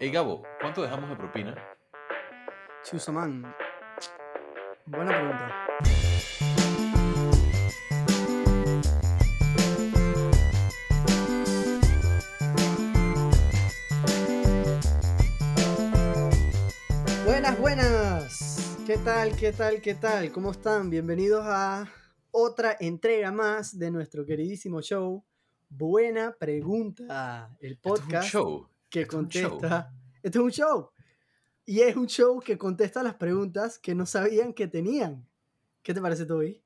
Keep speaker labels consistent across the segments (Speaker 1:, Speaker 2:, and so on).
Speaker 1: Hey Gabo, ¿cuánto dejamos de propina?
Speaker 2: Chusaman. Buena pregunta. Buenas, buenas. ¿Qué tal, qué tal, qué tal? ¿Cómo están? Bienvenidos a otra entrega más de nuestro queridísimo show. Buena pregunta. El
Speaker 1: Esto es un
Speaker 2: podcast
Speaker 1: show.
Speaker 2: Que contesta. Esto es un show. Y es un show que contesta las preguntas que no sabían que tenían. ¿Qué te parece, Toby?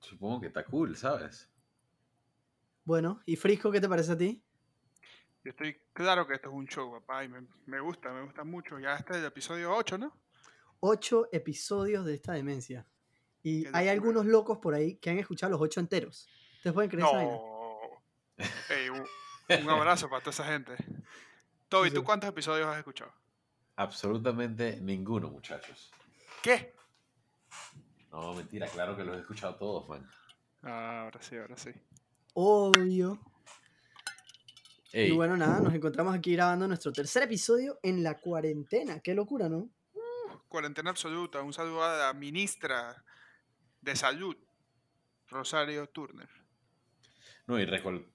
Speaker 1: Supongo que está cool, ¿sabes?
Speaker 2: Bueno, ¿y Frisco, qué te parece a ti?
Speaker 3: Yo estoy claro que esto es un show, papá, y me, me gusta, me gusta mucho. Ya este es el episodio 8, ¿no?
Speaker 2: Ocho episodios de esta demencia. Y
Speaker 3: Qué
Speaker 2: hay
Speaker 3: locura.
Speaker 2: algunos locos por ahí que han escuchado los ocho enteros. ¿Ustedes pueden creer esa vaina?
Speaker 3: No. Ey, un, un abrazo para toda esa gente. Toby,
Speaker 2: Sí,
Speaker 3: ¿tú
Speaker 2: sí.
Speaker 3: cuántos episodios has escuchado?
Speaker 1: Absolutamente ninguno, muchachos.
Speaker 3: ¿Qué?
Speaker 1: No, mentira, claro que los he escuchado todos, man.
Speaker 3: Ah, ahora sí, ahora sí.
Speaker 2: Obvio.
Speaker 1: Ey,
Speaker 2: Y bueno, nada, nos encontramos aquí grabando nuestro tercer episodio en la cuarentena. Qué locura, ¿no?
Speaker 3: Cuarentena absoluta. Un saludo a la ministra de Salud, Rosario Turner.
Speaker 1: no, y recol-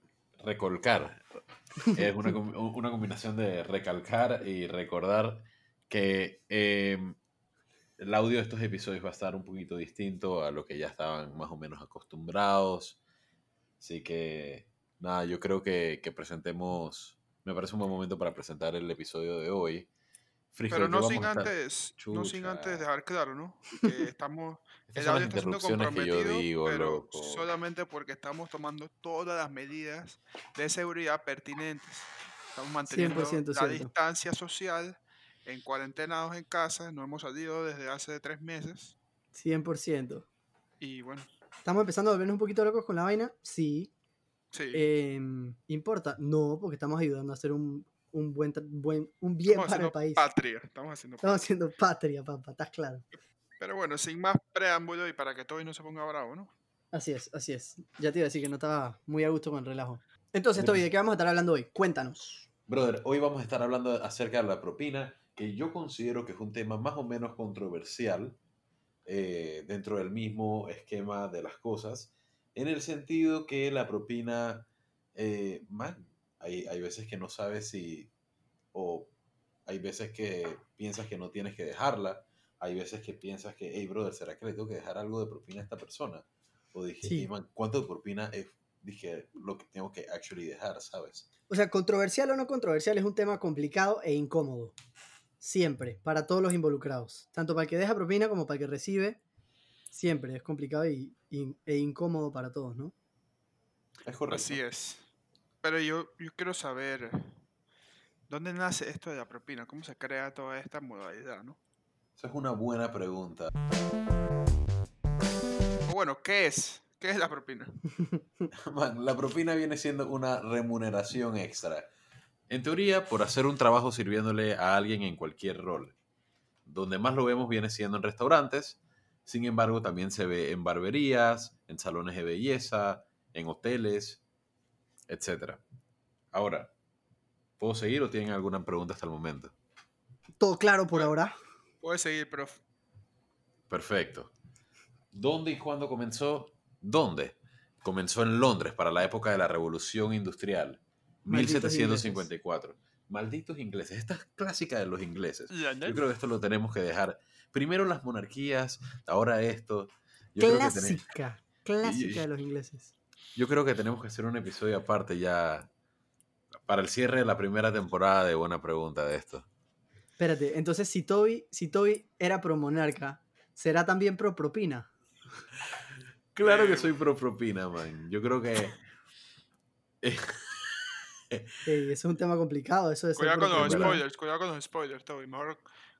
Speaker 1: recolcar. Es una, una combinación de recalcar y recordar que eh, el audio de estos episodios va a estar un poquito distinto a lo que ya estaban más o menos acostumbrados. Así que, nada, yo creo que, que presentemos. Me parece un buen momento para presentar el episodio de hoy.
Speaker 3: Pero
Speaker 1: ¿de qué
Speaker 3: no sin antes, no sin antes dejar claro, ¿no? Que estamos El audio está siendo
Speaker 1: interrupciones que yo
Speaker 3: comprometido,
Speaker 1: digo,
Speaker 3: pero
Speaker 1: loco.
Speaker 3: solamente porque estamos tomando todas las medidas de seguridad pertinentes. Estamos manteniendo
Speaker 2: 100%
Speaker 3: la
Speaker 2: cierto.
Speaker 3: distancia social, en cuarentenados en casa, no hemos salido desde hace tres meses.
Speaker 2: 100%.
Speaker 3: Y bueno,
Speaker 2: ¿Estamos empezando a volvernos un poquito locos con la vaina? Sí.
Speaker 3: sí,
Speaker 2: Em, ¿Importa? No, porque estamos ayudando a hacer un, un buen, buen un bien
Speaker 3: estamos
Speaker 2: para el
Speaker 3: haciendo
Speaker 2: país.
Speaker 3: patria. Estamos haciendo
Speaker 2: Estamos haciendo patria, papá, estás claro.
Speaker 3: Pero bueno, sin más preámbulo y para que Toby no se ponga bravo, ¿no?
Speaker 2: Así es, así es. Ya te iba a decir que no estaba muy a gusto con el relajo. Entonces. Toby, ¿de qué vamos a estar hablando hoy? Cuéntanos.
Speaker 1: Brother, hoy vamos a estar hablando acerca de la propina, que yo considero que es un tema más o menos controversial eh, dentro del mismo esquema de las cosas, en el sentido que la propina, eh, man, hay, hay veces que no sabes si, o hay veces que piensas que no tienes que dejarla, hay veces que piensas que, hey, brother, ¿será que le tengo que dejar algo de propina a esta persona? O dije,
Speaker 2: Sí.
Speaker 1: "Hey, man, ¿cuánto de propina es, dije, lo que tengo que actually dejar, sabes?
Speaker 2: O sea, controversial o no controversial es un tema complicado e incómodo. Siempre, para todos los involucrados. Tanto para el que deja propina como para el que recibe. Siempre es complicado y, y- e incómodo para todos, ¿no?
Speaker 1: Es correcto.
Speaker 3: Así es. Pero yo, yo quiero saber, ¿dónde nace esto de la propina? ¿Cómo se crea toda esta modalidad, no?
Speaker 1: Esa es una buena pregunta.
Speaker 3: O bueno, ¿qué es? ¿Qué es la propina?
Speaker 1: Man, la propina viene siendo una remuneración extra. En teoría, por hacer un trabajo sirviéndole a alguien en cualquier rol. Donde más lo vemos viene siendo en restaurantes. Sin embargo, también se ve en barberías, en salones de belleza, en hoteles, etc. Ahora, ¿puedo seguir o tienen alguna pregunta hasta el momento?
Speaker 2: Todo claro por ahora.
Speaker 3: Puedes seguir, prof.
Speaker 1: Perfecto. ¿Dónde y cuándo comenzó? ¿Dónde? Comenzó en Londres para la época de la Revolución Industrial,
Speaker 2: Malditos
Speaker 1: 1754. Malditos ingleses. Esta es clásica de los ingleses. Yo creo que esto lo tenemos que dejar. Primero las monarquías, ahora esto. Yo creo, que tene-
Speaker 2: Clásica. Clásica de los ingleses.
Speaker 1: Yo creo que tenemos que hacer un episodio aparte ya para el cierre de la primera temporada de Buena Pregunta de esto.
Speaker 2: Espérate, entonces si Toby, si Toby era pro monarca, ¿será también pro propina?
Speaker 1: Claro que soy pro propina, man. Yo creo que...
Speaker 2: Ey, eso es un tema complicado, eso de
Speaker 3: Cuidado con los spoilers, cuidado con los spoilers, Toby. Mejor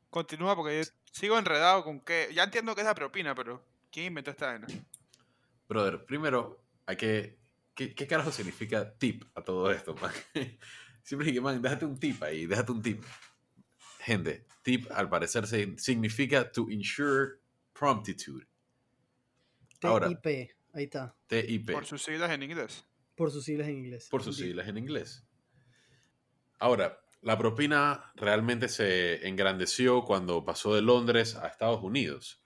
Speaker 3: continúa porque yo sigo enredado con que... Ya entiendo que es la propina, pero ¿quién inventó esta vaina?
Speaker 1: Brother, primero hay que. ¿Qué, qué carajo significa tip a todo esto, man? Siempre dije, man, déjate un tip ahí, déjate un tip. Gente, tip al parecer se- significa to ensure promptitude. Ahora.
Speaker 2: TIP, ahí está,
Speaker 1: TIP.
Speaker 3: Por sus siglas en inglés.
Speaker 2: por sus siglas en inglés.
Speaker 1: por sus siglas en inglés. Ahora, La propina realmente se engrandeció cuando pasó de Londres a Estados Unidos.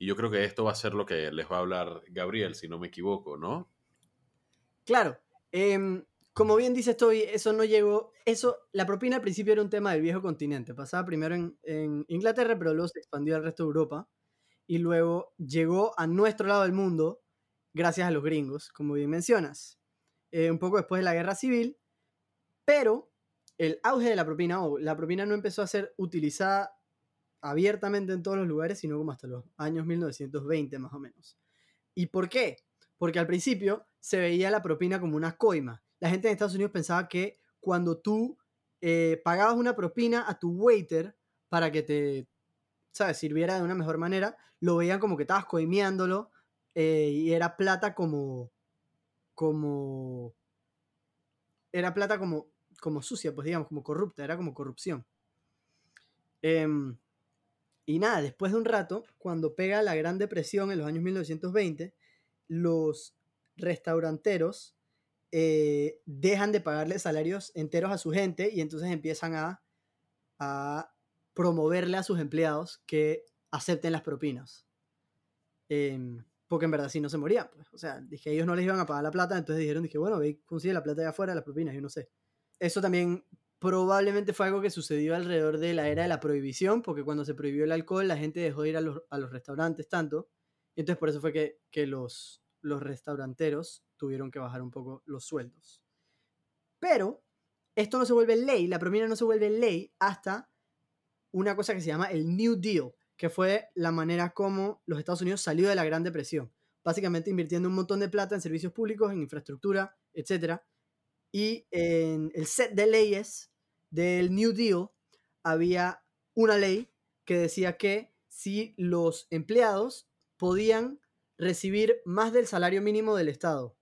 Speaker 1: Y yo creo que esto va a ser lo que les va a hablar Gabriel, si no me equivoco, ¿no?
Speaker 2: Claro. em, como bien dice Toby, eso no llegó. Eso, la propina al principio era un tema del viejo continente. Pasaba primero en, Inglaterra, pero luego se expandió al resto de Europa. Y luego llegó a nuestro lado del mundo gracias a los gringos, como bien mencionas. Eh, un poco después de la guerra civil. Pero el auge de la propina, o la propina no empezó a ser utilizada abiertamente en todos los lugares, sino como hasta los años 1920 más o menos. ¿Y por qué? Porque al principio se veía la propina como una coima. La gente en Estados Unidos pensaba que cuando tú eh, pagabas una propina a tu waiter para que te, ¿sabes?, sirviera de una mejor manera, lo veían como que estabas coimeándolo eh, y era plata como, como, era plata como, como sucia, pues digamos, como corrupta, era como corrupción. Em, y nada, después de un rato, cuando pega la Gran Depresión en los años 1920, los restauranteros eh, dejan de pagarle salarios enteros a su gente y entonces empiezan a, a promoverle a sus empleados que acepten las propinas. Em, porque en verdad si no se morían, pues. O sea, dije, ellos no les iban a pagar la plata, entonces dijeron, dije, bueno, ve, consigue la plata de afuera, las propinas, yo no sé. Eso también probablemente fue algo que sucedió alrededor de la era de la prohibición, porque cuando se prohibió el alcohol, la gente dejó de ir a los, a los restaurantes tanto, y entonces por eso fue que, que los, los restauranteros tuvieron que bajar un poco los sueldos. Pero esto no se vuelve ley, la propina no se vuelve ley hasta una cosa que se llama el New Deal, que fue la manera como los Estados Unidos salió de la Gran Depresión. Básicamente invirtiendo un montón de plata en servicios públicos, en infraestructura, etc. Y en el set de leyes del New Deal había una ley que decía que si los empleados podían recibir más del salario mínimo del Estado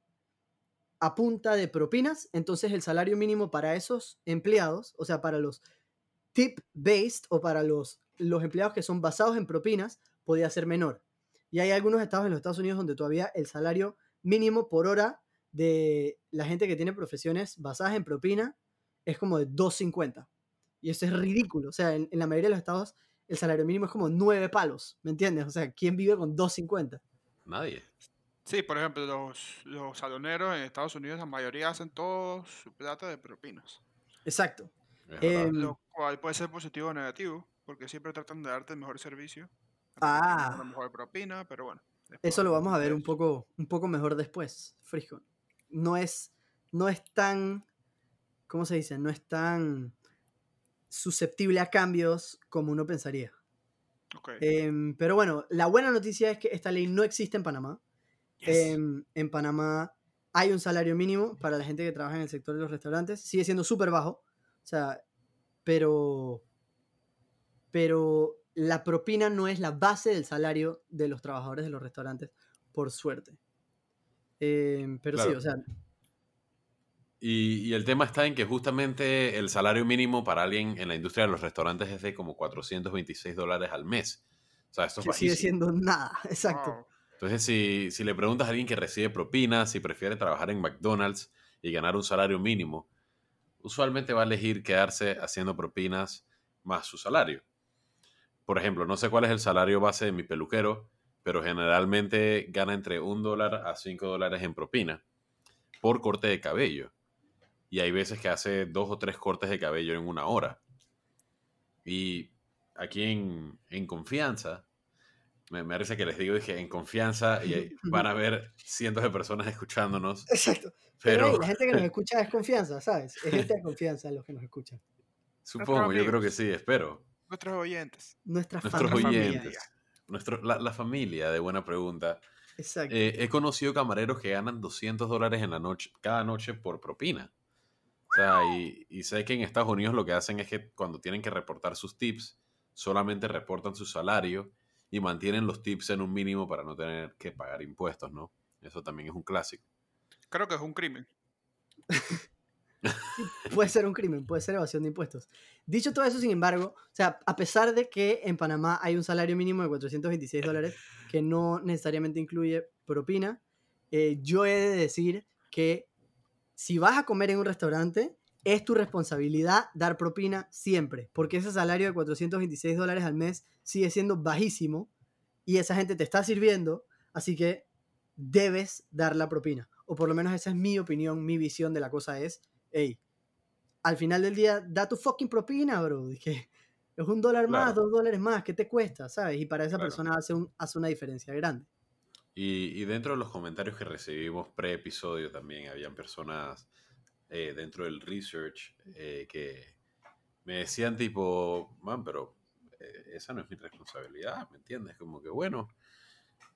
Speaker 2: a punta de propinas, entonces el salario mínimo para esos empleados, o sea, para los tip-based o para los, los empleados que son basados en propinas, podía ser menor. Y hay algunos estados en los Estados Unidos donde todavía el salario mínimo por hora de la gente que tiene profesiones basadas en propina es como de 2.50. Y eso es ridículo. O sea, en, en la mayoría de los estados el salario mínimo es como 9 palos, ¿me entiendes? O sea, ¿quién vive con 2.50?
Speaker 1: Nadie.
Speaker 3: Sí, por ejemplo, los, los saloneros en Estados Unidos, la mayoría hacen todo su plata de propinas.
Speaker 2: Exacto. Em,
Speaker 3: Lo cual puede ser positivo o negativo, porque siempre tratan de darte el mejor servicio. a
Speaker 2: Ah.
Speaker 3: Una mejor propina, pero bueno.
Speaker 2: Eso lo vamos a ver un poco, un poco mejor después, Frijo. No es, no es tan, ¿cómo se dice? No es tan susceptible a cambios como uno pensaría. Em, pero bueno, la buena noticia es que esta ley no existe en Panamá.
Speaker 3: Yes.
Speaker 2: Em, en Panamá hay un salario mínimo para la gente que trabaja en el sector de los restaurantes. Sigue siendo súper bajo. O sea, pero. Pero la propina no es la base del salario de los trabajadores de los restaurantes, por suerte. Em, pero sí,
Speaker 1: Claro.
Speaker 2: o sea,
Speaker 1: Y, y el tema está en que justamente el salario mínimo para alguien en la industria de los restaurantes es de como 426 dólares al mes. O sea, esto es
Speaker 2: que sigue siendo nada. Exacto.
Speaker 3: Wow.
Speaker 1: Entonces, si, si le preguntas a alguien que recibe propinas, si prefiere trabajar en McDonald's y ganar un salario mínimo, usualmente va a elegir quedarse haciendo propinas más su salario. Por ejemplo, no sé cuál es el salario base de mi peluquero, pero generalmente gana entre un dólar a cinco dólares en propina por corte de cabello. Y hay veces que hace dos o tres cortes de cabello en una hora. Y aquí en, en confianza, me, me parece que les digo, dije, en confianza, y van a ver cientos de personas escuchándonos,
Speaker 2: Exacto. Pero,
Speaker 1: pero
Speaker 2: hey, la gente que nos escucha es confianza, ¿sabes? Es gente de confianza los que nos escuchan.
Speaker 1: supongo, yo creo que sí, espero.
Speaker 3: Nuestros oyentes.
Speaker 2: Nuestra
Speaker 1: Nuestros
Speaker 2: familia.
Speaker 1: oyentes, nuestro, la, la familia de Buena Pregunta.
Speaker 2: Exacto.
Speaker 1: Eh, he conocido camareros que ganan 200 dólares en la noche, cada noche por propina. O sea, y, y sé que en Estados Unidos lo que hacen es que cuando tienen que reportar sus tips, solamente reportan su salario y mantienen los tips en un mínimo para no tener que pagar impuestos, ¿no? Eso también es un clásico.
Speaker 3: Creo que es un crimen.
Speaker 2: Puede ser un crimen, puede ser evasión de impuestos. Dicho todo eso, sin embargo, o sea, a pesar de que en Panamá hay un salario mínimo de 426 dólares que no necesariamente incluye propina, eh, yo he de decir que si vas a comer en un restaurante, es tu responsabilidad dar propina siempre, porque ese salario de 426 dólares al mes sigue siendo bajísimo y esa gente te está sirviendo, así que debes dar la propina. O por lo menos esa es mi opinión, mi visión de la cosa es, hey, al final del día, da tu fucking propina, bro. Dije, es un dólar más,
Speaker 1: Claro.
Speaker 2: dos dólares más, ¿qué te cuesta? ¿Sabes? Y para esa
Speaker 1: Claro.
Speaker 2: persona hace, un, hace una diferencia grande.
Speaker 1: Y, dentro de los comentarios que recibimos pre-episodio también habían personas eh, dentro del research eh, que me decían tipo, man, pero eh, esa no es mi responsabilidad, ¿me entiendes? Como que bueno,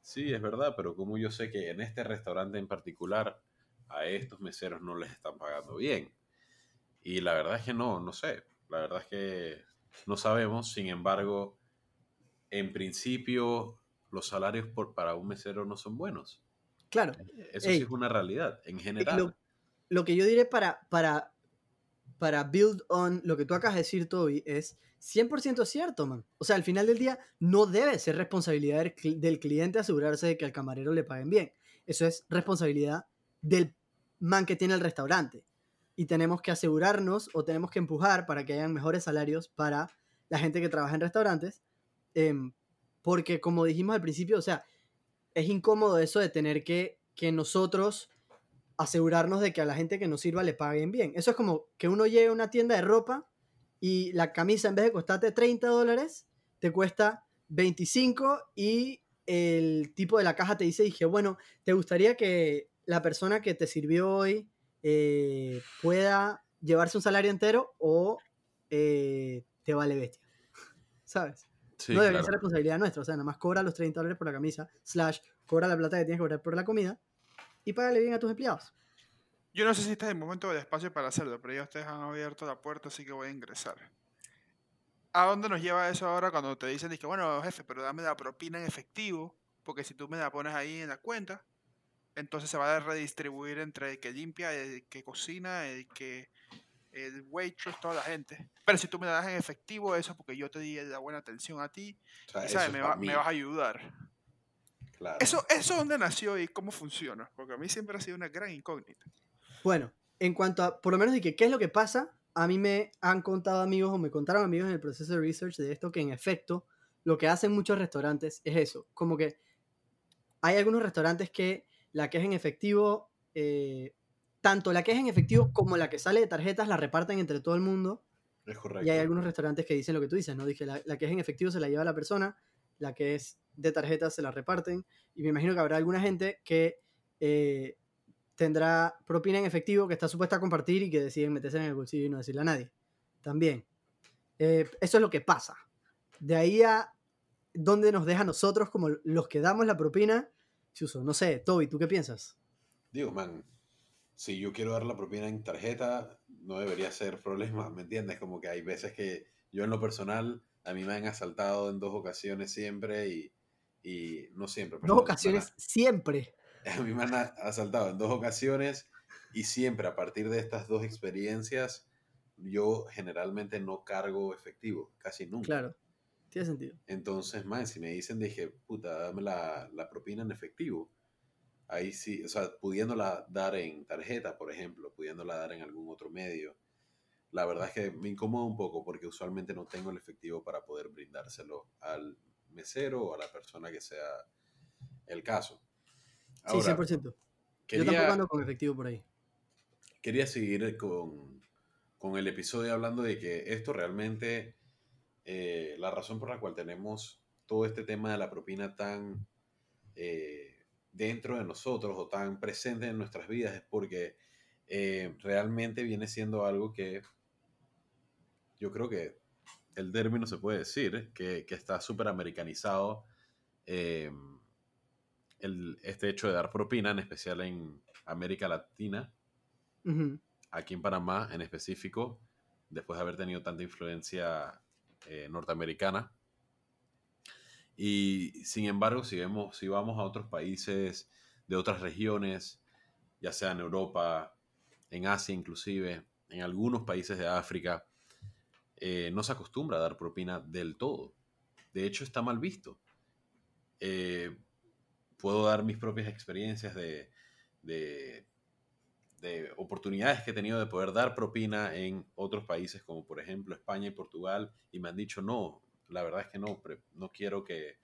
Speaker 1: sí, es verdad, pero como yo sé que en este restaurante en particular a estos meseros no les están pagando bien. Y la verdad es que no, no sé, la verdad es que no sabemos, sin embargo, en principio los salarios por, para un mesero no son buenos.
Speaker 2: Claro.
Speaker 1: Eso
Speaker 2: Ey.
Speaker 1: sí es una realidad, en general.
Speaker 2: Lo, lo que yo diré para, para, para build on lo que tú acabas de decir, Toby, es 100% cierto, man. O sea, al final del día no debe ser responsabilidad del, cli- del cliente asegurarse de que al camarero le paguen bien. Eso es responsabilidad del man que tiene el restaurante. Y tenemos que asegurarnos o tenemos que empujar para que hayan mejores salarios para la gente que trabaja en restaurantes. em, porque como dijimos al principio, o sea, es incómodo eso de tener que, que nosotros asegurarnos de que a la gente que nos sirva le paguen bien. Eso es como que uno llegue a una tienda de ropa y la camisa en vez de costarte 30 dólares, te cuesta 25 y el tipo de la caja te dice, dije, bueno, ¿te gustaría que la persona que te sirvió hoy eh, pueda llevarse un salario entero o eh, te vale bestia? ¿Sabes?
Speaker 1: Sí,
Speaker 2: no debería
Speaker 1: claro.
Speaker 2: ser responsabilidad nuestra. O sea, nada más cobra los 30 dólares por la camisa, slash, cobra la plata que tienes que cobrar por la comida y págale bien a tus empleados.
Speaker 3: Yo no sé si este es el momento del espacio para hacerlo, pero ya ustedes han abierto la puerta, así que voy a ingresar. ¿A dónde nos lleva eso ahora cuando te dicen, que bueno, jefe, pero dame la propina en efectivo? Porque si tú me la pones ahí en la cuenta, entonces se va a redistribuir entre el que limpia, el que cocina, el que el waitress, toda la gente. Pero si tú me das en efectivo, eso es porque yo te di la buena atención a ti
Speaker 1: O sea,
Speaker 3: y
Speaker 1: eso
Speaker 3: sabes,
Speaker 1: es
Speaker 3: me, va- vas a ayudar.
Speaker 1: claro.
Speaker 3: Eso, eso dónde nació y cómo funciona, porque a mí siempre ha sido una gran incógnita.
Speaker 2: Bueno, en cuanto a, por lo menos de que qué es lo que pasa, a mí me han contado amigos o me contaron amigos en el proceso de research de esto que en efecto lo que hacen muchos restaurantes es eso, como que hay algunos restaurantes que la que es en efectivo, eh, tanto la que es en efectivo como la que sale de tarjetas la reparten entre todo el mundo
Speaker 1: Es correcto.
Speaker 2: y hay algunos restaurantes que dicen lo que tú dices, ¿no? Dije, la, la que es en efectivo se la lleva la persona, la que es de tarjetas se la reparten. Y me imagino que habrá alguna gente que eh, tendrá propina en efectivo que está supuesta a compartir y que deciden meterse en el bolsillo y no decirle a nadie. También. Eh, eso es lo que pasa. De ahí a dónde nos deja nosotros como los que damos la propina. Chuso, no sé, Toby, ¿tú qué piensas?
Speaker 1: Digo, man, si yo quiero dar la propina en tarjeta, no debería ser problema, ¿me entiendes? Como que hay veces que yo en lo personal, a mí me han asaltado en dos ocasiones siempre y, y no siempre.
Speaker 2: Dos
Speaker 1: perdón, me
Speaker 2: ocasiones siempre.
Speaker 1: a mí me han asaltado en dos ocasiones y siempre a partir de estas dos experiencias, yo generalmente no cargo efectivo, casi nunca.
Speaker 2: Claro, tiene sentido.
Speaker 1: Entonces, man, si me dicen, dije, puta, dame la, la propina en efectivo. Ahí sí, o sea, pudiéndola dar en tarjeta, por ejemplo, pudiéndola dar en algún otro medio. La verdad es que me incomoda un poco porque usualmente no tengo el efectivo para poder brindárselo al mesero o a la persona que sea el caso.
Speaker 2: Sí,
Speaker 1: Ahora,
Speaker 2: 100%. Yo
Speaker 1: quería,
Speaker 2: tampoco ando con efectivo por ahí.
Speaker 1: quería seguir con, con el episodio hablando de que esto realmente, eh, la razón por la cual tenemos todo este tema de la propina tan eh, dentro de nosotros o tan presente en nuestras vidas es porque eh, realmente viene siendo algo que yo creo que el término se puede decir, que, que está súper americanizado. eh, el, este hecho de dar propina, en especial en América Latina, aquí en Panamá en específico, después de haber tenido tanta influencia eh, norteamericana. Y sin embargo, si, vemos, si vamos a otros países de otras regiones, ya sea en Europa, en Asia inclusive, en algunos países de África, eh, no se acostumbra a dar propina del todo. De hecho, está mal visto. Eh, puedo dar mis propias experiencias de, de de oportunidades que he tenido de poder dar propina en otros países como por ejemplo España y Portugal y me han dicho no, la verdad es que no, no quiero que,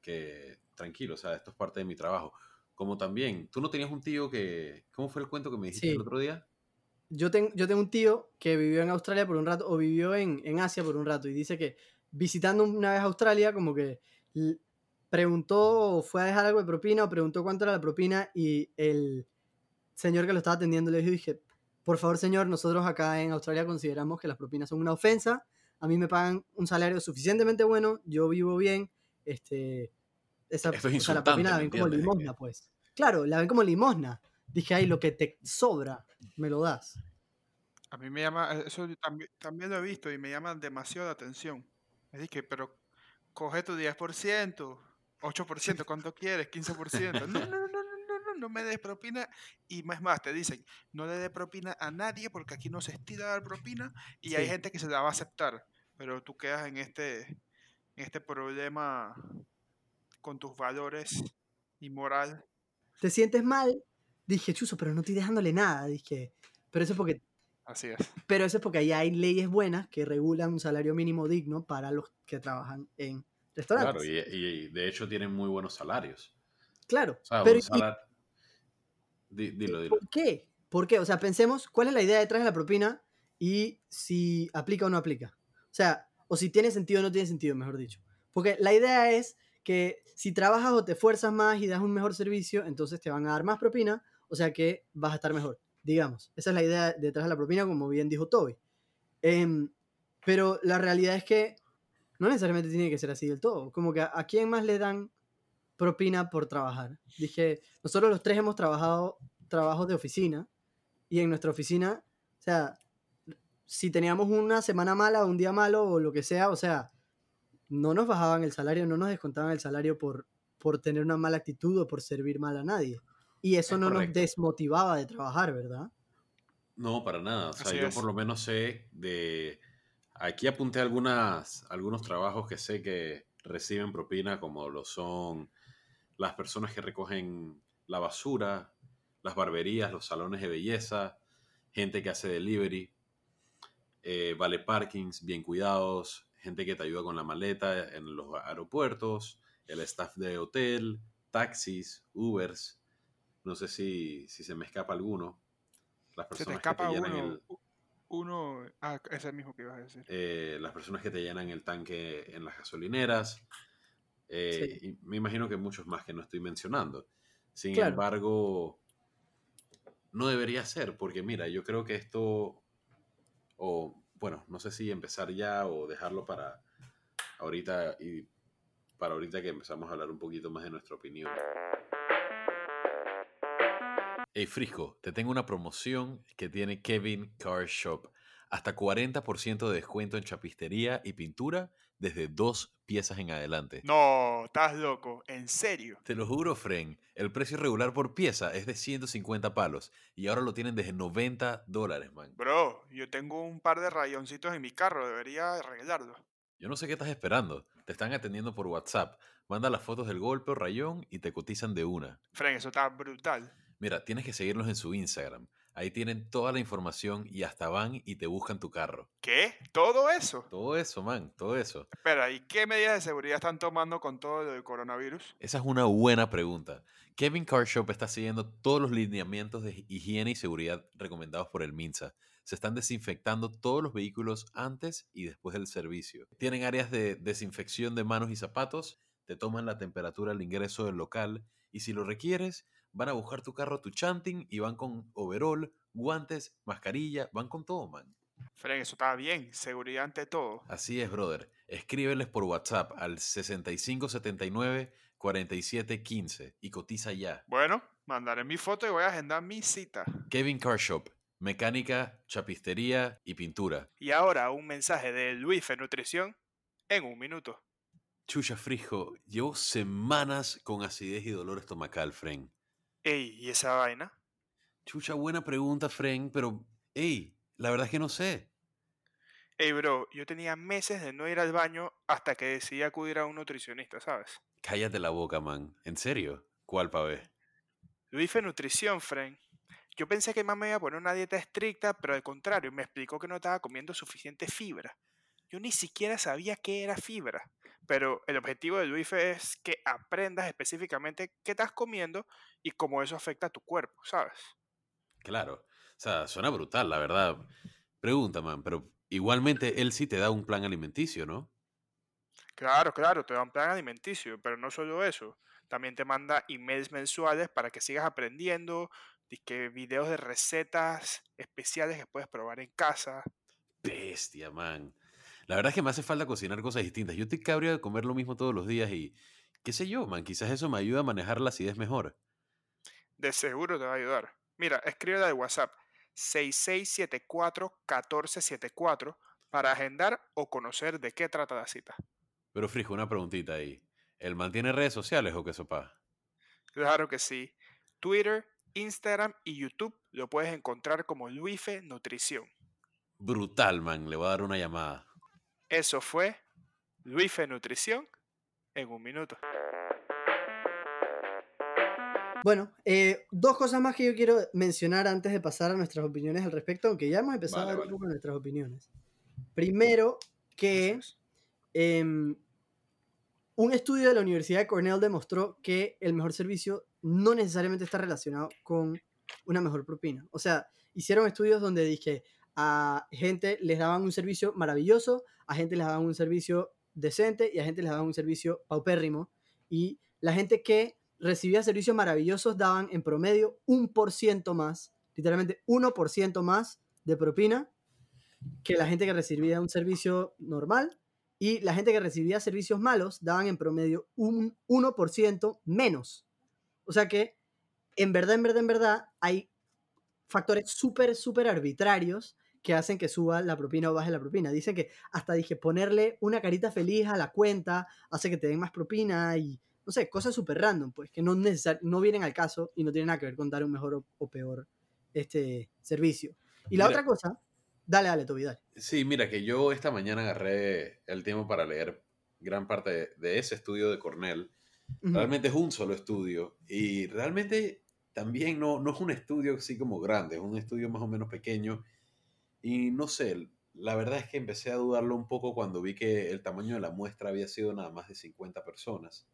Speaker 1: que, tranquilo, o sea, esto es parte de mi trabajo. Como también, tú no tenías un tío que, ¿cómo fue el cuento que me dijiste el otro día?
Speaker 2: Yo, tengo yo tengo un tío que vivió en Australia por un rato o vivió en, en Asia por un rato y dice que visitando una vez Australia como que preguntó o fue a dejar algo de propina o preguntó cuánto era la propina y el señor que lo estaba atendiendo le dije, por favor señor, nosotros acá en Australia consideramos que las propinas son una ofensa, a mí me pagan un salario suficientemente bueno, yo vivo bien, este, esa, o la propina la ven como limosna, pues. Claro, la ven como limosna. Dije, ay, lo que te sobra, me lo das.
Speaker 3: A mí me llama, eso también, también lo he visto y me llama demasiado la atención. Es decir, pero coge tu 10%, 8%, ¿cuánto quieres? 15%. No, no, no, no, no, no me des propina. Y más más, te dicen, no le des propina a nadie porque aquí no se estira dar propina y hay gente que se la va a aceptar. Pero tú quedas en este, en este problema con tus valores y moral.
Speaker 2: Te sientes mal. Dije, chuso, pero no estoy dejándole nada. Dije, pero eso es porque
Speaker 3: Así es.
Speaker 2: Pero eso es porque ahí hay leyes buenas que regulan un salario mínimo digno para los que trabajan en restaurantes.
Speaker 1: Claro, y, de hecho tienen muy buenos salarios.
Speaker 2: Claro. pero, dilo, dilo. ¿Por qué? ¿Por qué? O sea, pensemos cuál es la idea detrás de la propina y si aplica o no aplica. O sea, o si tiene sentido o no tiene sentido, mejor dicho. Porque la idea es que si trabajas o te esfuerzas más y das un mejor servicio, entonces te van a dar más propina, o sea que vas a estar mejor digamos. Esa es la idea detrás de la propina, como bien dijo Toby. Em, pero la realidad es que no necesariamente tiene que ser así del todo. Como que a, quién más le dan propina por trabajar. Dije, nosotros los tres hemos trabajado trabajos de oficina y en nuestra oficina, o sea, si teníamos una semana mala o un día malo o lo que sea, o sea, no nos bajaban el salario, no nos descontaban el salario por, por tener una mala actitud o por servir mal a nadie. Y eso no nos desmotivaba de trabajar, ¿verdad?
Speaker 1: No, para nada. O sea, yo por lo menos sé de... Aquí apunté algunas, algunos trabajos que sé que reciben propina, como lo son las personas que recogen la basura, las barberías, los salones de belleza, gente que hace delivery, eh, vale parkings bien cuidados, gente que te ayuda con la maleta en los aeropuertos, el staff de hotel, taxis, Ubers, no sé si, se me escapa alguno.
Speaker 3: Las personas se te escapa que te uno, el, uno. Ah, es el mismo que ibas a decir.
Speaker 1: Eh, las personas que te llenan el tanque en las gasolineras. Eh, y me imagino que muchos más que no estoy mencionando. Sin embargo, no debería ser, porque mira, yo creo que esto, o bueno, no sé si empezar ya o dejarlo para ahorita y para ahorita que empezamos a hablar un poquito más de nuestra opinión. Hey Frisco, te tengo una promoción que tiene Kevin Car Shop. Hasta 40% de descuento en chapistería y pintura desde dos piezas en adelante.
Speaker 3: No, estás loco, en serio.
Speaker 1: Te lo juro, Fren. El precio regular por pieza es de 150 palos y ahora lo tienen desde 90 dólares, man.
Speaker 3: Bro, yo tengo un par de rayoncitos en mi carro, debería arreglarlo.
Speaker 1: Yo no sé qué estás esperando. Te están atendiendo por WhatsApp. Manda las fotos del golpe o rayón y te cotizan de una.
Speaker 3: Fren, eso está brutal.
Speaker 1: Mira, tienes que seguirlos en su Instagram. Ahí tienen toda la información y hasta van y te buscan tu carro.
Speaker 3: ¿Qué? ¿Todo eso?
Speaker 1: Todo eso, man, todo eso.
Speaker 3: Espera, ¿y qué medidas de seguridad están tomando con todo lo del coronavirus?
Speaker 1: Esa es una buena pregunta. Kevin Car Shop está siguiendo todos los lineamientos de higiene y seguridad recomendados por el MINSA. Se están desinfectando todos los vehículos antes y después del servicio. Tienen áreas de desinfección de manos y zapatos, te toman la temperatura al ingreso del local y si lo requieres, van a buscar tu carro, tu chanting y van con overall, guantes, mascarilla, van con todo, man.
Speaker 3: Fren, eso está bien, seguridad ante todo.
Speaker 1: Así es, brother. Escríbeles por WhatsApp al 6579-4715 y cotiza ya.
Speaker 3: Bueno, mandaré mi foto y voy a agendar mi cita.
Speaker 1: Kevin Car Shop, mecánica, chapistería y pintura.
Speaker 3: Y ahora un mensaje de Luis Nutrición en un minuto.
Speaker 1: Chucha Frijo, llevo semanas con acidez y dolor estomacal, Fren.
Speaker 3: Ey, ¿y esa vaina?
Speaker 1: Chucha, buena pregunta, Fren, pero, ey, la verdad es que no sé.
Speaker 3: Ey, bro, yo tenía meses de no ir al baño hasta que decidí acudir a un nutricionista, ¿sabes?
Speaker 1: Cállate la boca, man. ¿En serio? ¿Cuál, ver?
Speaker 3: Luis Nutrición, Fren. yo pensé que man me iba a poner una dieta estricta, pero al contrario, me explicó que no estaba comiendo suficiente fibra. Yo ni siquiera sabía qué era fibra, pero el objetivo del WIFE es que aprendas específicamente qué estás comiendo y cómo eso afecta a tu cuerpo, ¿sabes?
Speaker 1: Claro. O sea, suena brutal, la verdad. Pregunta, man, pero igualmente él sí te da un plan alimenticio, ¿no?
Speaker 3: Claro, claro, te da un plan alimenticio, pero no solo eso. También te manda emails mensuales para que sigas aprendiendo, que videos de recetas especiales que puedes probar en casa.
Speaker 1: Bestia, man. La verdad es que me hace falta cocinar cosas distintas. Yo estoy cabrio de comer lo mismo todos los días y qué sé yo, man, quizás eso me ayuda a manejar la acidez mejor.
Speaker 3: De seguro te va a ayudar. Mira, escríbela de WhatsApp 6674-1474 para agendar o conocer de qué trata la cita.
Speaker 1: Pero Frijo, una preguntita ahí. ¿El man tiene redes sociales o qué sopa?
Speaker 3: Claro que sí. Twitter, Instagram y YouTube lo puedes encontrar como Luife Nutrición.
Speaker 1: Brutal, man. Le voy a dar una llamada.
Speaker 3: Eso fue Luife Nutrición en un minuto.
Speaker 2: Bueno, eh, dos cosas más que yo quiero mencionar antes de pasar a nuestras opiniones al respecto, aunque ya hemos empezado a dar un poco nuestras opiniones. Primero, que em, un estudio de la Universidad de Cornell demostró que el mejor servicio no necesariamente está relacionado con una mejor propina. O sea, hicieron estudios donde dije a gente les daban un servicio maravilloso, a gente les daban un servicio decente y a gente les daban un servicio paupérrimo. Y la gente que recibía servicios maravillosos daban en promedio un por ciento más, literalmente 1% más de propina que la gente que recibía un servicio normal y la gente que recibía servicios malos daban en promedio un 1% menos. O sea que, en verdad, en verdad, en verdad, hay factores súper, súper arbitrarios que hacen que suba la propina o baje la propina. Dicen que hasta dije ponerle una carita feliz a la cuenta hace que te den más propina y no sé, cosas súper random, pues que no, no vienen al caso y no tienen nada que ver con dar un mejor o, peor este servicio. Y la otra cosa, dale, dale, Toby, dale.
Speaker 1: Sí, mira, que yo esta mañana agarré el tiempo para leer gran parte de ese estudio de Cornell Realmente es un solo estudio y realmente también no, no es un estudio así como grande, es un estudio más o menos pequeño y no sé, la verdad es que empecé a dudarlo un poco cuando vi que el tamaño de la muestra había sido nada más de 50 personas,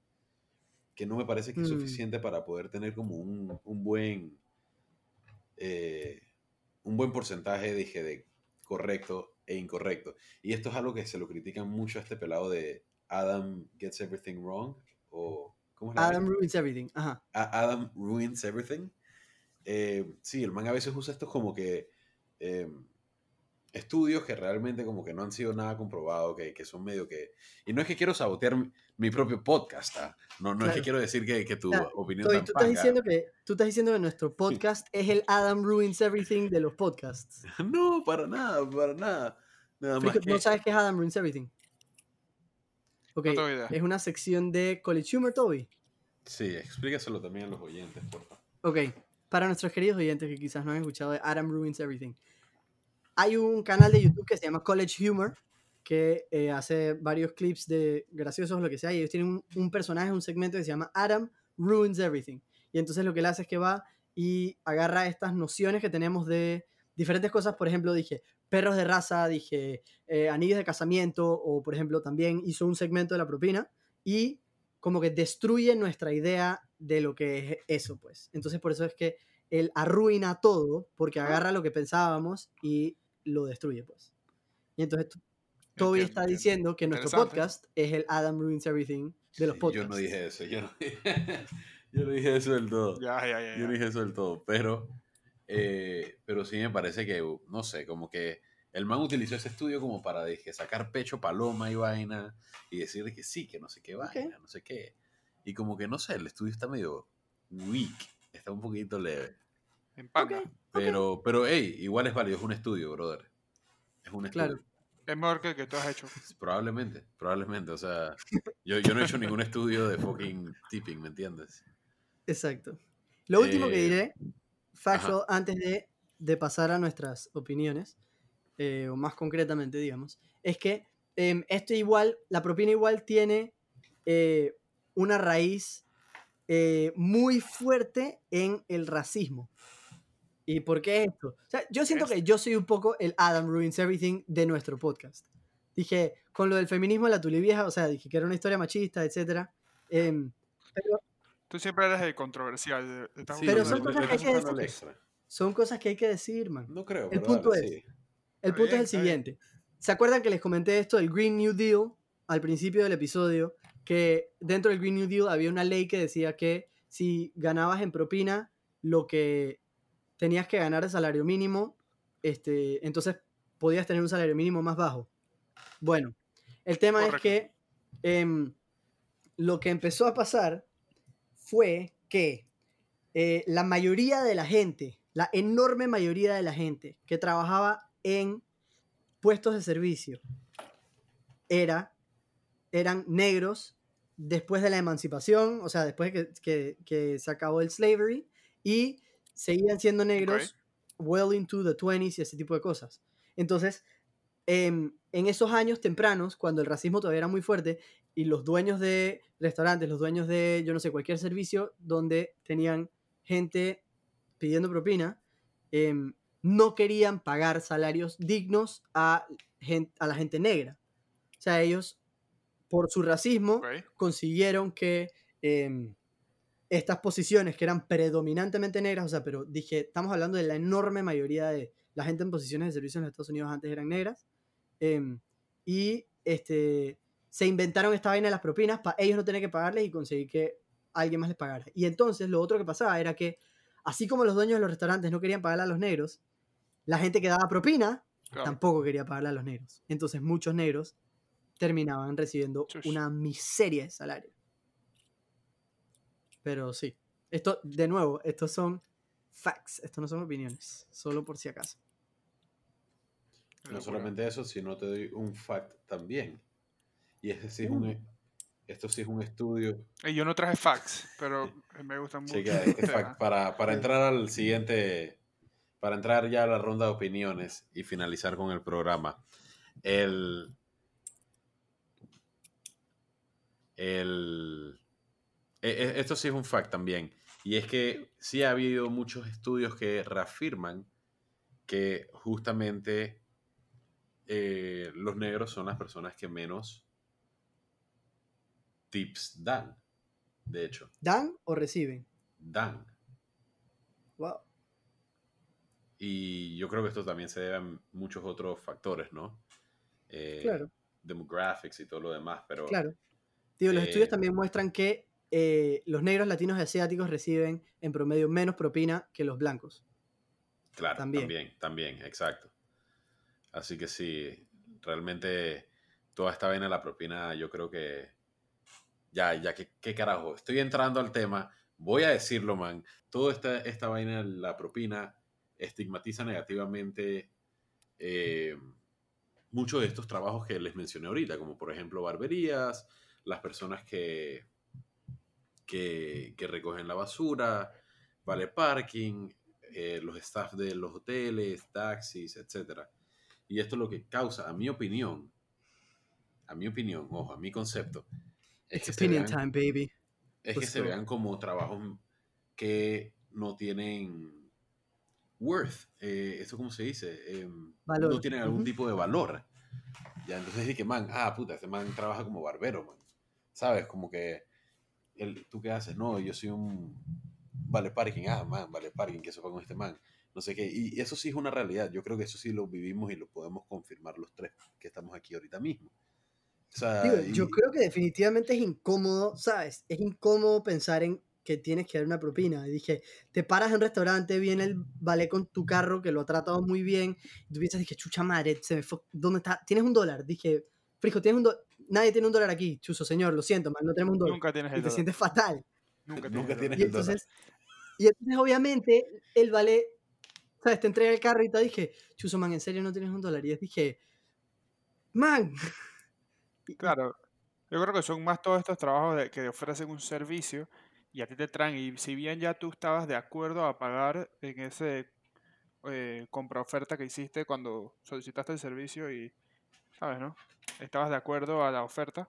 Speaker 1: que no me parece que es mm. suficiente para poder tener como un, un buen eh, un buen porcentaje dije, de correcto e incorrecto. Y esto es algo que se lo critican mucho a este pelado de Adam Gets Everything Wrong, o
Speaker 2: Adam Ruins Everything. Ajá.
Speaker 1: Adam Ruins Everything. Eh, sí, el man a veces usa estos como que em, estudios que realmente como que no han sido nada comprobado, que, que, son medio que... Y no es que quiero sabotear mi, propio podcast, ¿ah? no, no es que quiero decir que, que tu opinión...
Speaker 2: tú, estás diciendo que, tú estás diciendo que nuestro podcast es el Adam Ruins Everything de los podcasts.
Speaker 1: no, para nada, para nada. nada
Speaker 2: más ¿No sabes qué es Adam Ruins Everything? Ok, es una sección de College Humor, Toby.
Speaker 1: Sí, explícaselo también a los oyentes, por favor.
Speaker 2: Ok, para nuestros queridos oyentes que quizás no han escuchado de Adam Ruins Everything. Hay un canal de YouTube que se llama College Humor, que eh, hace varios clips de graciosos, lo que sea, y ellos tienen un, un, personaje, un segmento que se llama Adam Ruins Everything. Y entonces lo que él hace es que va y agarra estas nociones que tenemos de diferentes cosas. Por ejemplo, dije, perros de raza, dije eh, anillos de casamiento o por ejemplo también hizo un segmento de la propina y como que destruye nuestra idea de lo que es eso, pues. Entonces por eso es que él arruina todo porque agarra lo que pensábamos y lo destruye, pues. Y entonces Toby está diciendo que nuestro podcast es el Adam Ruins Everything de los podcasts.
Speaker 1: Yo no dije eso, yo no dije, yo no dije eso del todo.
Speaker 3: Ya, ya, ya,
Speaker 1: yo no dije eso del todo, pero eh, pero sí me parece que, no sé, como que el man utilizó ese estudio como para dije, sacar pecho, paloma y vaina y decir que sí, que no sé qué vaina, no sé qué. Y como que, no sé, el estudio está medio weak, está un poquito leve.
Speaker 3: En
Speaker 1: Pero, pero, hey, igual es válido, es un estudio, brother. Es un estudio. Claro.
Speaker 3: Es mejor que el que tú has hecho.
Speaker 1: Probablemente, probablemente. O sea, yo, yo no he hecho ningún estudio de fucking tipping, ¿me entiendes?
Speaker 2: Exacto. Lo último que eh, diré factual antes de, pasar a nuestras opiniones, eh, o más concretamente, digamos, es que em, esto igual, la propina igual tiene eh, una raíz eh, muy fuerte en el racismo. ¿Y por qué esto? O sea, yo siento que yo soy un poco el Adam Ruins Everything de nuestro podcast. Dije, con lo del feminismo de la tuli vieja, o sea, dije que era una historia machista, etc. pero,
Speaker 3: Tú siempre eres el controversial. de- de esta
Speaker 1: Sí,
Speaker 2: Pero son cosas que hay que decir. son cosas que hay que decir, man.
Speaker 1: No creo,
Speaker 2: El
Speaker 1: pero
Speaker 2: punto
Speaker 1: dale,
Speaker 2: es-
Speaker 1: sí.
Speaker 2: El punto
Speaker 3: bien,
Speaker 2: es el
Speaker 3: está bien.
Speaker 2: siguiente. ¿Se acuerdan que les comenté esto del Green New Deal al principio del episodio? Que dentro del Green New Deal había una ley que decía que si ganabas en propina lo que tenías que ganar de salario mínimo, este, entonces podías tener un salario mínimo más bajo. Bueno, el tema
Speaker 3: Correcto.
Speaker 2: es que em, lo que empezó a pasar fue que eh, la mayoría de la gente, la enorme mayoría de la gente que trabajaba en puestos de servicio era, eran negros después de la emancipación, o sea, después de que, que- que se acabó el slavery, y seguían siendo negros well into the 20s y ese tipo de cosas. Entonces, em, en esos años tempranos, cuando el racismo todavía era muy fuerte, y los dueños de restaurantes, los dueños de, yo no sé, cualquier servicio donde tenían gente pidiendo propina, em, no querían pagar salarios dignos a, a la gente negra. O sea, ellos, por su racismo, consiguieron que em, estas posiciones que eran predominantemente negras, o sea, pero dije, estamos hablando de la enorme mayoría de la gente en posiciones de servicio en los Estados Unidos antes eran negras, em, y este, se inventaron esta vaina de las propinas para ellos no tener que pagarles y conseguir que alguien más les pagara. Y entonces lo otro que pasaba era que, así como los dueños de los restaurantes no querían pagarle a los negros, la gente que daba propina
Speaker 3: Claro.
Speaker 2: tampoco quería pagarle a los negros. Entonces muchos negros terminaban recibiendo
Speaker 3: Chush.
Speaker 2: una miseria de salario. Pero sí, esto, de nuevo, estos son facts, esto no son opiniones, solo por si acaso.
Speaker 1: No solamente eso, sino te doy un fact también. Y este sí es un,
Speaker 2: Uh.
Speaker 1: e- esto sí es un estudio.
Speaker 3: Eh, yo no traje facts, pero me gustan mucho. El
Speaker 1: este fact para, para entrar al siguiente, para entrar ya a la ronda de opiniones y finalizar con el programa. El, el, e- e- esto sí es un fact también. Y es que sí ha habido muchos estudios que reafirman que justamente eh, los negros son las personas que menos tips dan. De hecho,
Speaker 2: ¿Dan o reciben?
Speaker 1: dan.
Speaker 2: Wow.
Speaker 1: Y yo creo que esto también se debe a muchos otros factores, ¿no? Eh,
Speaker 2: Claro,
Speaker 1: Demographics y todo lo demás, pero
Speaker 2: claro. Digo, los estudios
Speaker 1: eh,
Speaker 2: también muestran que eh, los negros, latinos y asiáticos reciben en promedio menos propina que los blancos.
Speaker 1: claro,
Speaker 2: también.
Speaker 1: también. también, exacto. Así que sí, realmente toda esta vaina de la propina, yo creo que ya, ya, que qué carajo? Estoy entrando al tema, voy a decirlo, man. Toda esta, esta vaina de la propina estigmatiza negativamente eh, muchos de estos trabajos que les mencioné ahorita, como por ejemplo barberías, las personas que, que, que recogen la basura, vale parking, eh, los staff de los hoteles, taxis, etc. Y esto es lo que causa, a mi opinión, a mi opinión, ojo, a mi concepto, es
Speaker 2: It's
Speaker 1: que se
Speaker 2: opinion
Speaker 1: vean
Speaker 2: time, baby.
Speaker 1: es que se vean como trabajos que no tienen worth, eh, ¿eso cómo se dice? Em,
Speaker 2: Valor,
Speaker 1: No tienen algún
Speaker 2: ujú.
Speaker 1: tipo de valor. Ya, entonces dije, man, ah, puta, este man trabaja como barbero, man. ¿Sabes? Como que, el, ¿tú qué haces? No, yo soy un vale parking, ah, man, vale parking, que eso fue con este man. No sé qué, y eso sí es una realidad. Yo creo que eso sí lo vivimos y lo podemos confirmar los tres que estamos aquí ahorita mismo. O sea,
Speaker 2: Digo, yo
Speaker 1: y-
Speaker 2: creo que definitivamente es incómodo, ¿sabes? Es incómodo pensar en que tienes que dar una propina. Y dije, te paras en un restaurante, viene el vale con tu carro que lo ha tratado muy bien, y tú piensas, dije, chucha madre, se me fue- ¿dónde está? ¿Tienes un dólar? Dije, Frijo, ¿tienes un dólar? Nadie tiene un dólar aquí, chuzo, señor, lo siento, man, no tenemos un dólar.
Speaker 3: Nunca tienes
Speaker 2: y
Speaker 3: el
Speaker 2: te
Speaker 3: dólar.
Speaker 2: sientes fatal.
Speaker 3: Nunca
Speaker 1: Nunca
Speaker 3: tienes el
Speaker 2: Y
Speaker 1: el dólar.
Speaker 2: entonces, y entonces obviamente, el vale, ¿sabes? Te entrega el carro y te dije, chuzo, man, ¿en serio no tienes un dólar? Y dije, man. Y-
Speaker 3: Claro, yo creo que son más todos estos trabajos de, que ofrecen un servicio y a ti te traen. Y si bien ya tú estabas de acuerdo a pagar en ese eh, compra oferta que hiciste cuando solicitaste el servicio y, ¿sabes, no? Estabas de acuerdo a la oferta.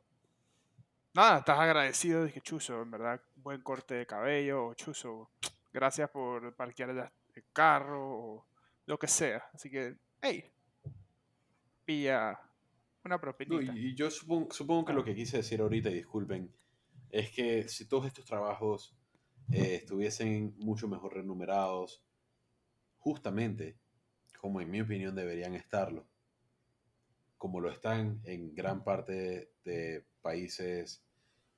Speaker 3: Nada, estás agradecido. Dije, Chuzo, en verdad, buen corte de cabello. O Chuzo, gracias por parquear el carro, o lo que sea. Así que, hey, pilla una
Speaker 1: No,
Speaker 3: propinita.
Speaker 1: y, y yo supongo, supongo que lo que quise decir ahorita, y disculpen, es que si todos estos trabajos eh, estuviesen mucho mejor remunerados, justamente como en mi opinión deberían estarlo, como lo están en gran parte de países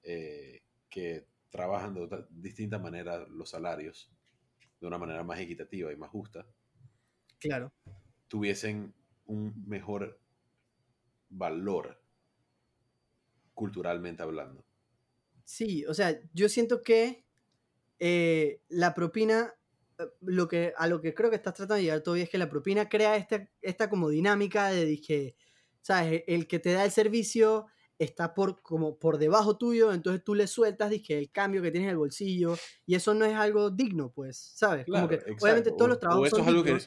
Speaker 1: eh, que trabajan de otra- distinta manera los salarios, de una manera más equitativa y más justa,
Speaker 2: Claro.
Speaker 1: tuviesen un mejor valor culturalmente hablando.
Speaker 2: Sí, o sea, yo siento que eh, la propina, eh, lo que, a lo que creo que estás tratando de llegar todavía es que la propina crea esta, esta como dinámica de que, ¿sabes? El que te da el servicio está por, como por debajo tuyo, entonces tú le sueltas dizque, el cambio que tienes en el bolsillo y eso no es algo digno, pues, ¿sabes? como que,
Speaker 1: Claro,
Speaker 2: obviamente todos los
Speaker 1: o
Speaker 2: trabajos
Speaker 1: eso
Speaker 2: son
Speaker 1: es algo que,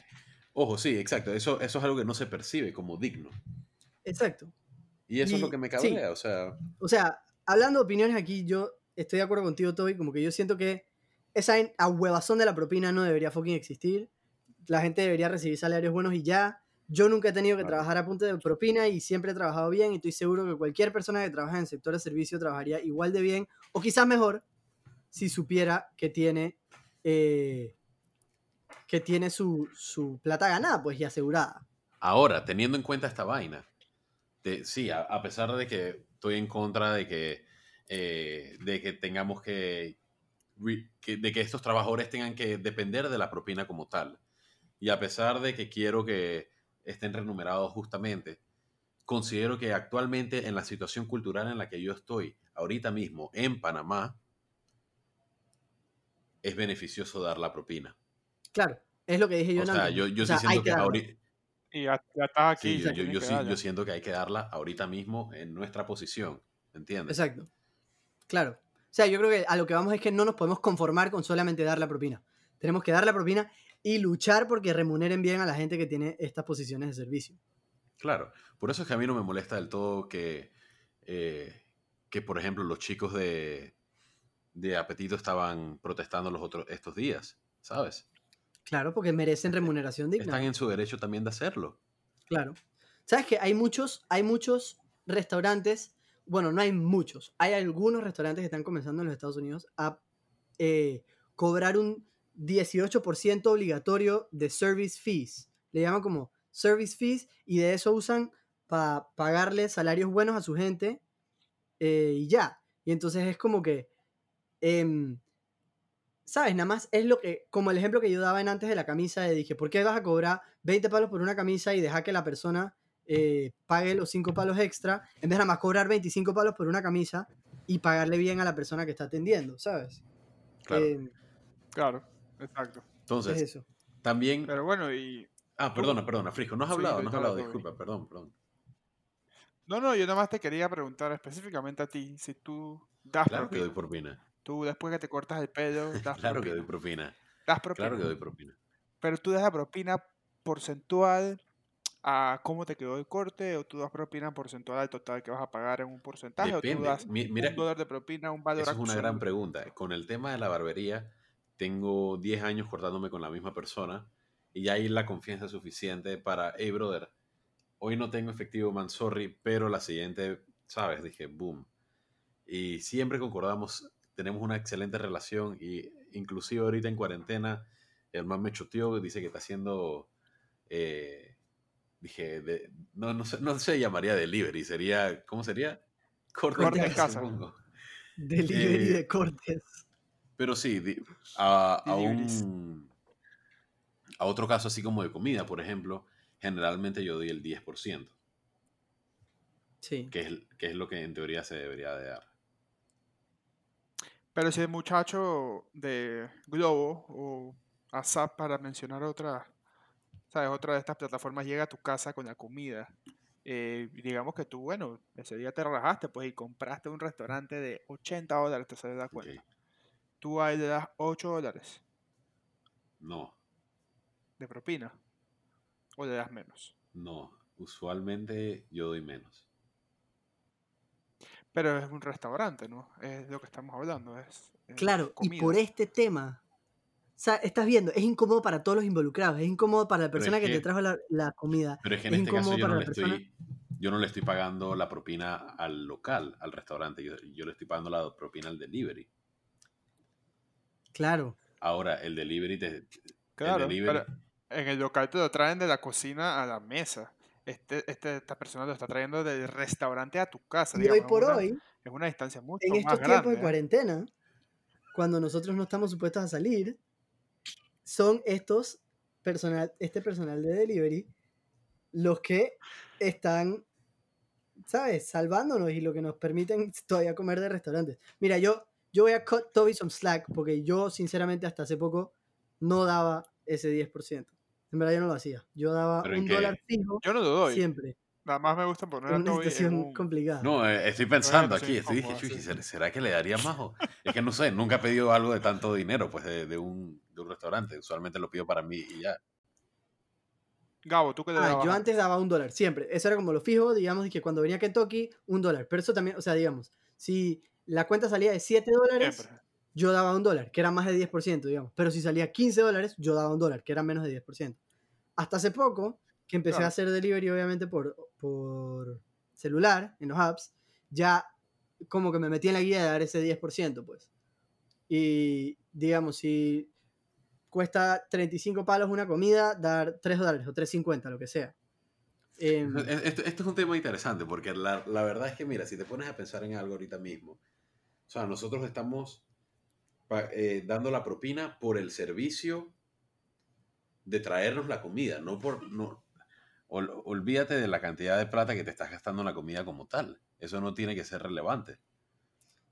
Speaker 1: ojo, sí, exacto, eso, eso es algo que no se percibe como digno.
Speaker 2: Exacto.
Speaker 1: Y eso es lo que me
Speaker 2: sí.
Speaker 1: cabrea, o sea,
Speaker 2: O sea, hablando de opiniones aquí, yo estoy de acuerdo contigo, Toby, como que yo siento que esa ahuevazón de la propina no debería fucking existir. La gente debería recibir salarios buenos y ya. Yo nunca he tenido que trabajar a punta de propina y siempre he trabajado bien y estoy seguro que cualquier persona que trabaja en el sector de servicio trabajaría igual de bien o quizás mejor si supiera que tiene, eh, que tiene su, su plata ganada pues y asegurada.
Speaker 1: ahora, teniendo en cuenta esta vaina, de- sí, a, a pesar de que estoy en contra de que, eh, de que tengamos que- de que estos trabajadores tengan que depender de la propina como tal, y a pesar de que quiero que estén remunerados justamente, considero que actualmente en la situación cultural en la que yo estoy, ahorita mismo en Panamá, es beneficioso dar la propina.
Speaker 2: Claro, es lo que dije yo
Speaker 1: O sea, yo, yo
Speaker 2: O sea,
Speaker 1: siento
Speaker 2: que
Speaker 1: ahorita...
Speaker 3: Y ya, ya estás aquí.
Speaker 1: Sí, yo, yo, sí, yo siento que hay que darla ahorita mismo en nuestra posición, ¿entiendes?
Speaker 2: Exacto. Claro. O sea, yo creo que a lo que vamos es que no nos podemos conformar con solamente dar la propina. Tenemos que dar la propina y luchar porque remuneren bien a la gente que tiene estas posiciones de servicio.
Speaker 1: Claro. Por eso es que a mí no me molesta del todo que, eh, que por ejemplo, los chicos de, de Apetito estaban protestando los otros, estos días, ¿sabes?
Speaker 2: Claro, porque merecen remuneración digna.
Speaker 1: Están en su derecho también de hacerlo.
Speaker 2: Claro. ¿Sabes que hay muchos, hay muchos restaurantes, bueno, no hay muchos, hay algunos restaurantes que están comenzando en los Estados Unidos a eh, cobrar un 18% obligatorio de service fees. Le llaman como service fees y de eso usan para pagarle salarios buenos a su gente eh, y ya. Y entonces es como que, em, ¿sabes? Nada más es lo que, como el ejemplo que yo daba en antes de la camisa, de dije, ¿por qué vas a cobrar 20 palos por una camisa y dejar que la persona eh, pague los 5 palos extra, en vez de nada más cobrar 25 palos por una camisa y pagarle bien a la persona que está atendiendo, ¿sabes?
Speaker 1: Claro.
Speaker 2: Em,
Speaker 3: Claro, exacto.
Speaker 2: es
Speaker 1: Entonces,
Speaker 2: eso.
Speaker 1: también...
Speaker 3: Pero bueno, y.
Speaker 1: Ah, perdona, perdona, Frisco, no has
Speaker 3: Sí,
Speaker 1: hablado, no has hablado, disculpa, perdón, perdón.
Speaker 3: No, no, yo nada más te quería preguntar específicamente a ti si tú das
Speaker 1: Claro que
Speaker 3: propina.
Speaker 1: doy propina.
Speaker 3: Tú después que te cortas el pelo, das
Speaker 1: Claro que doy propina.
Speaker 3: Das propina.
Speaker 1: Claro que doy propina.
Speaker 3: Pero tú das la propina porcentual a cómo te quedó el corte o tú das propina porcentual al total que vas a pagar en un porcentaje o tú
Speaker 1: Depende.
Speaker 3: das
Speaker 1: Mi- Mira,
Speaker 3: un dólar de propina, un valor
Speaker 1: Esa es una gran pregunta. Con el tema de la barbería, tengo 10 años cortándome con la misma persona y ya hay la confianza suficiente para, hey, brother, hoy no tengo efectivo, man, sorry, pero la siguiente, ¿sabes? Dije, boom. Y siempre concordamos, tenemos una excelente relación y inclusive ahorita en cuarentena, el man me choteó, dice que está haciendo, eh, dije, de- no, no, se, no se llamaría delivery, sería, ¿cómo sería? Corte,
Speaker 3: Corte
Speaker 1: en casa.
Speaker 2: Delivery
Speaker 1: eh,
Speaker 2: de cortes.
Speaker 1: Pero sí, di- a, a
Speaker 3: Deliveries.
Speaker 1: un, a otro caso así como de comida, por ejemplo, generalmente yo doy el 10%,
Speaker 2: Sí.
Speaker 1: que es, que es lo que en teoría se debería de dar.
Speaker 3: Pero si el muchacho de Globo o ASAP, para mencionar otra, ¿sabes? Otra de estas plataformas llega a tu casa con la comida. eh, digamos que tú, bueno, ese día te relajaste pues y compraste un restaurante de 80 dólares, te sale la cuenta. Tú ahí le das 8 dólares
Speaker 1: No,
Speaker 3: de propina o le das menos.
Speaker 1: no, usualmente yo doy menos.
Speaker 3: Pero es un restaurante, ¿no? Es lo que estamos hablando. Es, es
Speaker 2: Claro, y por este tema, sea, estás viendo, es incómodo para todos los involucrados, es incómodo para la
Speaker 1: es
Speaker 2: persona que, te trajo la, la comida.
Speaker 1: Pero es que en
Speaker 2: Es
Speaker 1: este caso
Speaker 2: incómodo
Speaker 1: yo no,
Speaker 2: para
Speaker 1: le
Speaker 2: la persona.
Speaker 1: estoy, yo no le estoy pagando la propina al local, al restaurante, yo, yo le estoy pagando la propina al delivery.
Speaker 2: Claro.
Speaker 1: Ahora, el delivery te...
Speaker 3: Claro,
Speaker 1: delivery.
Speaker 3: pero en el local te lo traen de la cocina a la mesa. Este, este, esta persona lo está trayendo del restaurante a tu casa.
Speaker 2: Y
Speaker 3: digamos,
Speaker 2: hoy
Speaker 3: es
Speaker 2: por
Speaker 3: una-
Speaker 2: hoy,
Speaker 3: Es una distancia mucho
Speaker 2: en
Speaker 3: más
Speaker 2: estos
Speaker 3: grande.
Speaker 2: tiempos de
Speaker 3: ¿eh?
Speaker 2: cuarentena, cuando nosotros no estamos supuestos a salir, son estos personal, este personal de delivery los que están, ¿sabes? Salvándonos y lo que nos permiten todavía comer de restaurantes. Mira, yo, yo voy a cut Toby some slack porque yo, sinceramente, hasta hace poco no daba ese 10%. En verdad, yo no lo hacía. Yo daba
Speaker 1: ¿Pero en
Speaker 2: un
Speaker 1: qué?
Speaker 2: dólar fijo
Speaker 3: Yo no lo doy.
Speaker 2: siempre.
Speaker 3: Nada más me gusta poner
Speaker 2: En
Speaker 3: a Toby en
Speaker 2: situación
Speaker 3: un...
Speaker 2: complicada.
Speaker 1: No, eh, estoy pensando aquí, estoy dije,
Speaker 3: incómodo,
Speaker 1: "Chuchi,
Speaker 3: sí.
Speaker 1: ¿será- ¿será que le daría más? o-?" Es que no sé, nunca he pedido algo de tanto dinero, pues, de, de un, de un restaurante. Usualmente lo pido para mí y ya.
Speaker 3: Gabo, ¿tú qué le
Speaker 2: Ah,
Speaker 3: dabas
Speaker 2: yo antes daba un dólar, siempre. Eso era como lo fijo, digamos, y que cuando venía a Kentucky, un dólar. Pero eso también, o sea, digamos, si la cuenta salía de 7 dólares,
Speaker 3: Siempre.
Speaker 2: yo daba un dólar, que era más de 10%, digamos. Pero si salía 15 dólares, yo daba un dólar, que era menos de 10%. Hasta hace poco, que empecé
Speaker 3: Claro.
Speaker 2: a hacer delivery, obviamente, por, por celular, en los apps, ya como que me metí en la guía de dar ese 10%, pues. Y, digamos, si cuesta 35 palos una comida, dar 3 dólares o 3.50, lo que sea. Em,
Speaker 1: Esto, esto es un tema interesante porque la, la verdad es que, mira, si te pones a pensar en algo ahorita mismo, sea, nosotros estamos eh, dando la propina por el servicio de traernos la comida, no por... No, ol- olvídate de la cantidad de plata que te estás gastando en la comida como tal. Eso no tiene que ser relevante.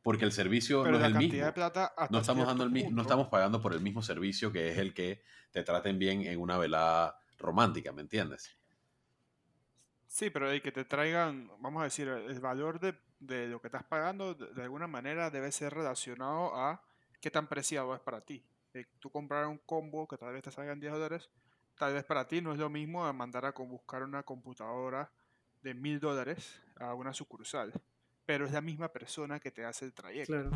Speaker 1: Porque el servicio
Speaker 3: Pero
Speaker 1: no
Speaker 3: la
Speaker 1: es el mismo.
Speaker 3: de plata hasta
Speaker 1: No estamos, dando el,
Speaker 3: cierto
Speaker 1: mi- no estamos pagando por el mismo servicio que es el que te traten bien en una velada romántica, ¿me entiendes?
Speaker 3: Sí, pero el que te traigan, vamos a decir, el valor de, de lo que estás pagando, de, de alguna manera debe ser relacionado a qué tan preciado es para ti. Eh, tú comprar un combo que tal vez te salgan 10 dólares, tal vez para ti no es lo mismo a mandar a buscar una computadora de mil dólares a una sucursal, pero es la misma persona que te hace el trayecto.
Speaker 2: Claro.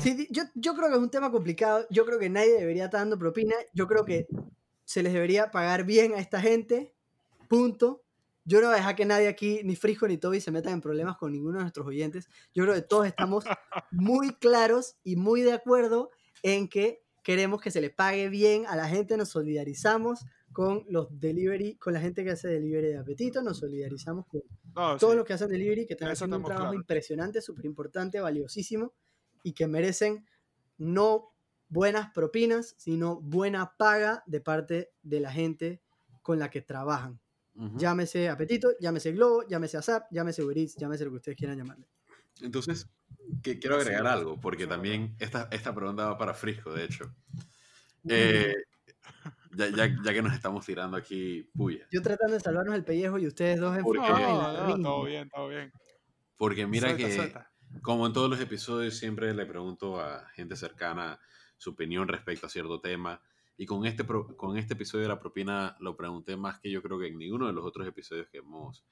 Speaker 2: Sí, yo, yo creo que es un tema complicado. Yo creo que nadie debería estar dando propina. Yo creo que se les debería pagar bien a esta gente. Punto. Yo no voy a dejar que nadie aquí, ni Frisco ni Toby, se metan en problemas con ninguno de nuestros oyentes. Yo creo que todos estamos muy claros y muy de acuerdo en que queremos que se le pague bien a la gente. Nos solidarizamos con los delivery, con la gente que hace delivery de apetito. Nos solidarizamos con
Speaker 3: No,
Speaker 2: todos
Speaker 3: sí.
Speaker 2: los que hacen delivery, que están haciendo un trabajo impresionante, súper importante, valiosísimo, y que merecen no buenas propinas, sino buena paga de parte de la gente con la que trabajan.
Speaker 1: Ujú.
Speaker 2: Llámese Apetito, llámese Globo, llámese ASAP, llámese Uber Eats, llámese lo que ustedes quieran llamarle.
Speaker 1: Entonces, que, quiero agregar algo, porque también esta, esta pregunta va para Frisco, de hecho. Eh, ya, ya, ya que nos estamos tirando aquí puya.
Speaker 2: Yo tratando de salvarnos el pellejo y ustedes dos
Speaker 1: ¿Por
Speaker 3: No,
Speaker 2: en
Speaker 3: no,
Speaker 2: la
Speaker 3: no,
Speaker 2: ring.
Speaker 3: todo bien, todo bien.
Speaker 1: Porque mira
Speaker 3: Suelta,
Speaker 1: que,
Speaker 3: suelta.
Speaker 1: como en Y con este, con este episodio de la propina lo pregunté más que yo creo que en ninguno de los otros episodios que hemos...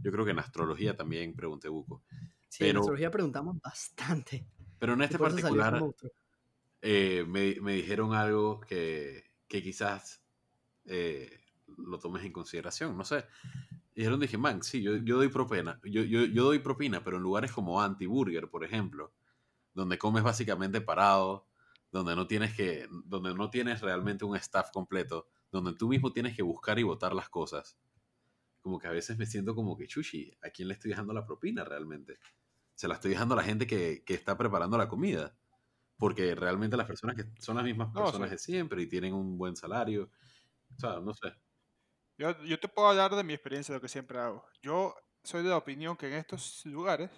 Speaker 1: Yo creo que en astrología también pregunté buco.
Speaker 2: Sí, en
Speaker 1: pero-
Speaker 2: astrología preguntamos bastante.
Speaker 1: Pero en este particular eh, me, me dijeron algo que, que quizás eh, lo tomes en consideración, no sé. Dijeron, dije, man, sí, yo, yo doy propina, yo, yo, yo doy propina, pero en lugares como Anti-Burger, por ejemplo, donde comes básicamente parado, donde no tienes que, donde no tienes realmente un staff completo, donde tú mismo tienes que buscar y votar las cosas. Como que a veces me siento como que, chuchi, ¿a quién le estoy dejando la propina realmente? Se la estoy dejando a la gente que, que está preparando la comida. Porque realmente las personas que son las mismas
Speaker 3: No,
Speaker 1: personas
Speaker 3: sí.
Speaker 1: de siempre y tienen un buen salario. O sea, no sé.
Speaker 3: Yo, yo te puedo hablar de mi experiencia, de lo que siempre hago. Yo soy de la opinión que en estos lugares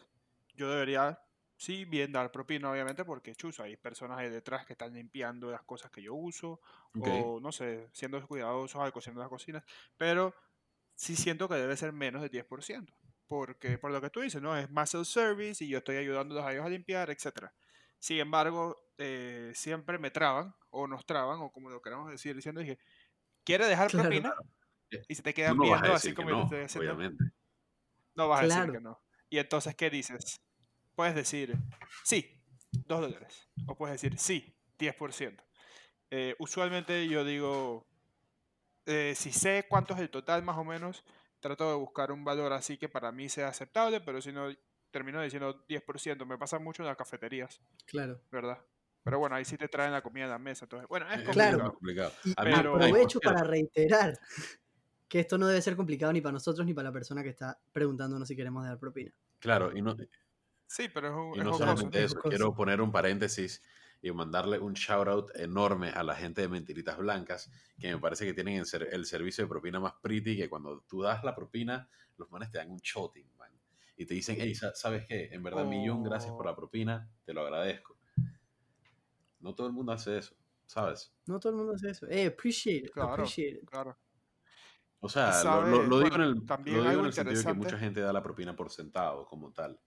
Speaker 3: yo debería, sí, bien dar propina, obviamente, porque chus, hay personas ahí detrás que están limpiando las cosas que yo uso, o no sé, siendo cuidadosos al cocinar las cocinas, pero sí siento que debe ser menos del 10%, porque por lo que tú dices, ¿no? Es más el service y yo estoy ayudándolos a ellos a limpiar, etc. Sin embargo, eh, siempre me traban, o nos traban, o como lo queramos decir, diciendo, dije, ¿quiere dejar
Speaker 2: Claro.
Speaker 3: propina?
Speaker 1: Eh,
Speaker 3: Y se te quedan
Speaker 1: no
Speaker 3: viendo así como yo te
Speaker 1: no,
Speaker 3: estoy haciendo.
Speaker 1: obviamente.
Speaker 3: No vas a
Speaker 2: Claro.
Speaker 3: decir que no. Y entonces, ¿qué dices? Puedes decir, sí, dos dólares. O puedes decir, sí, 10%. Eh, usualmente yo digo, eh, si sé cuánto es el total más o menos, trato de buscar un valor así que para mí sea aceptable, pero si no, termino diciendo 10%. Me pasa mucho en las cafeterías,
Speaker 2: Claro.
Speaker 3: ¿verdad? Pero bueno, ahí sí te traen la comida a la mesa. Entonces, bueno, es
Speaker 2: Claro.
Speaker 3: complicado.
Speaker 1: complicado.
Speaker 2: Y
Speaker 3: Pero-
Speaker 2: aprovecho para reiterar que esto no debe ser complicado ni para nosotros ni para la persona que está preguntándonos si queremos dar propina.
Speaker 1: Claro, y no,
Speaker 3: Sí, pero es, un-
Speaker 1: Y no solamente
Speaker 2: es
Speaker 1: eso,
Speaker 2: jocoso.
Speaker 1: quiero poner un paréntesis y mandarle un shout out enorme a la gente de Mentiritas Blancas, que me parece que tienen el, ser- el servicio de propina más pretty, que cuando tú das la propina, los manes te dan un shotting, man. Y te dicen, hey, sa- ¿sabes qué? En verdad, millón gracias por
Speaker 3: Oh.
Speaker 1: la propina, te lo agradezco. No todo el mundo hace eso, ¿sabes?
Speaker 2: No todo el mundo hace eso. Eh, appreciate it,
Speaker 3: Claro.
Speaker 2: appreciate it.
Speaker 3: Claro.
Speaker 1: O sea, lo,
Speaker 3: sabes,
Speaker 1: lo- lo digo
Speaker 3: bueno,
Speaker 1: en el,
Speaker 3: también
Speaker 1: lo digo en el sentido de que mucha gente da la propina por sentado, como tal.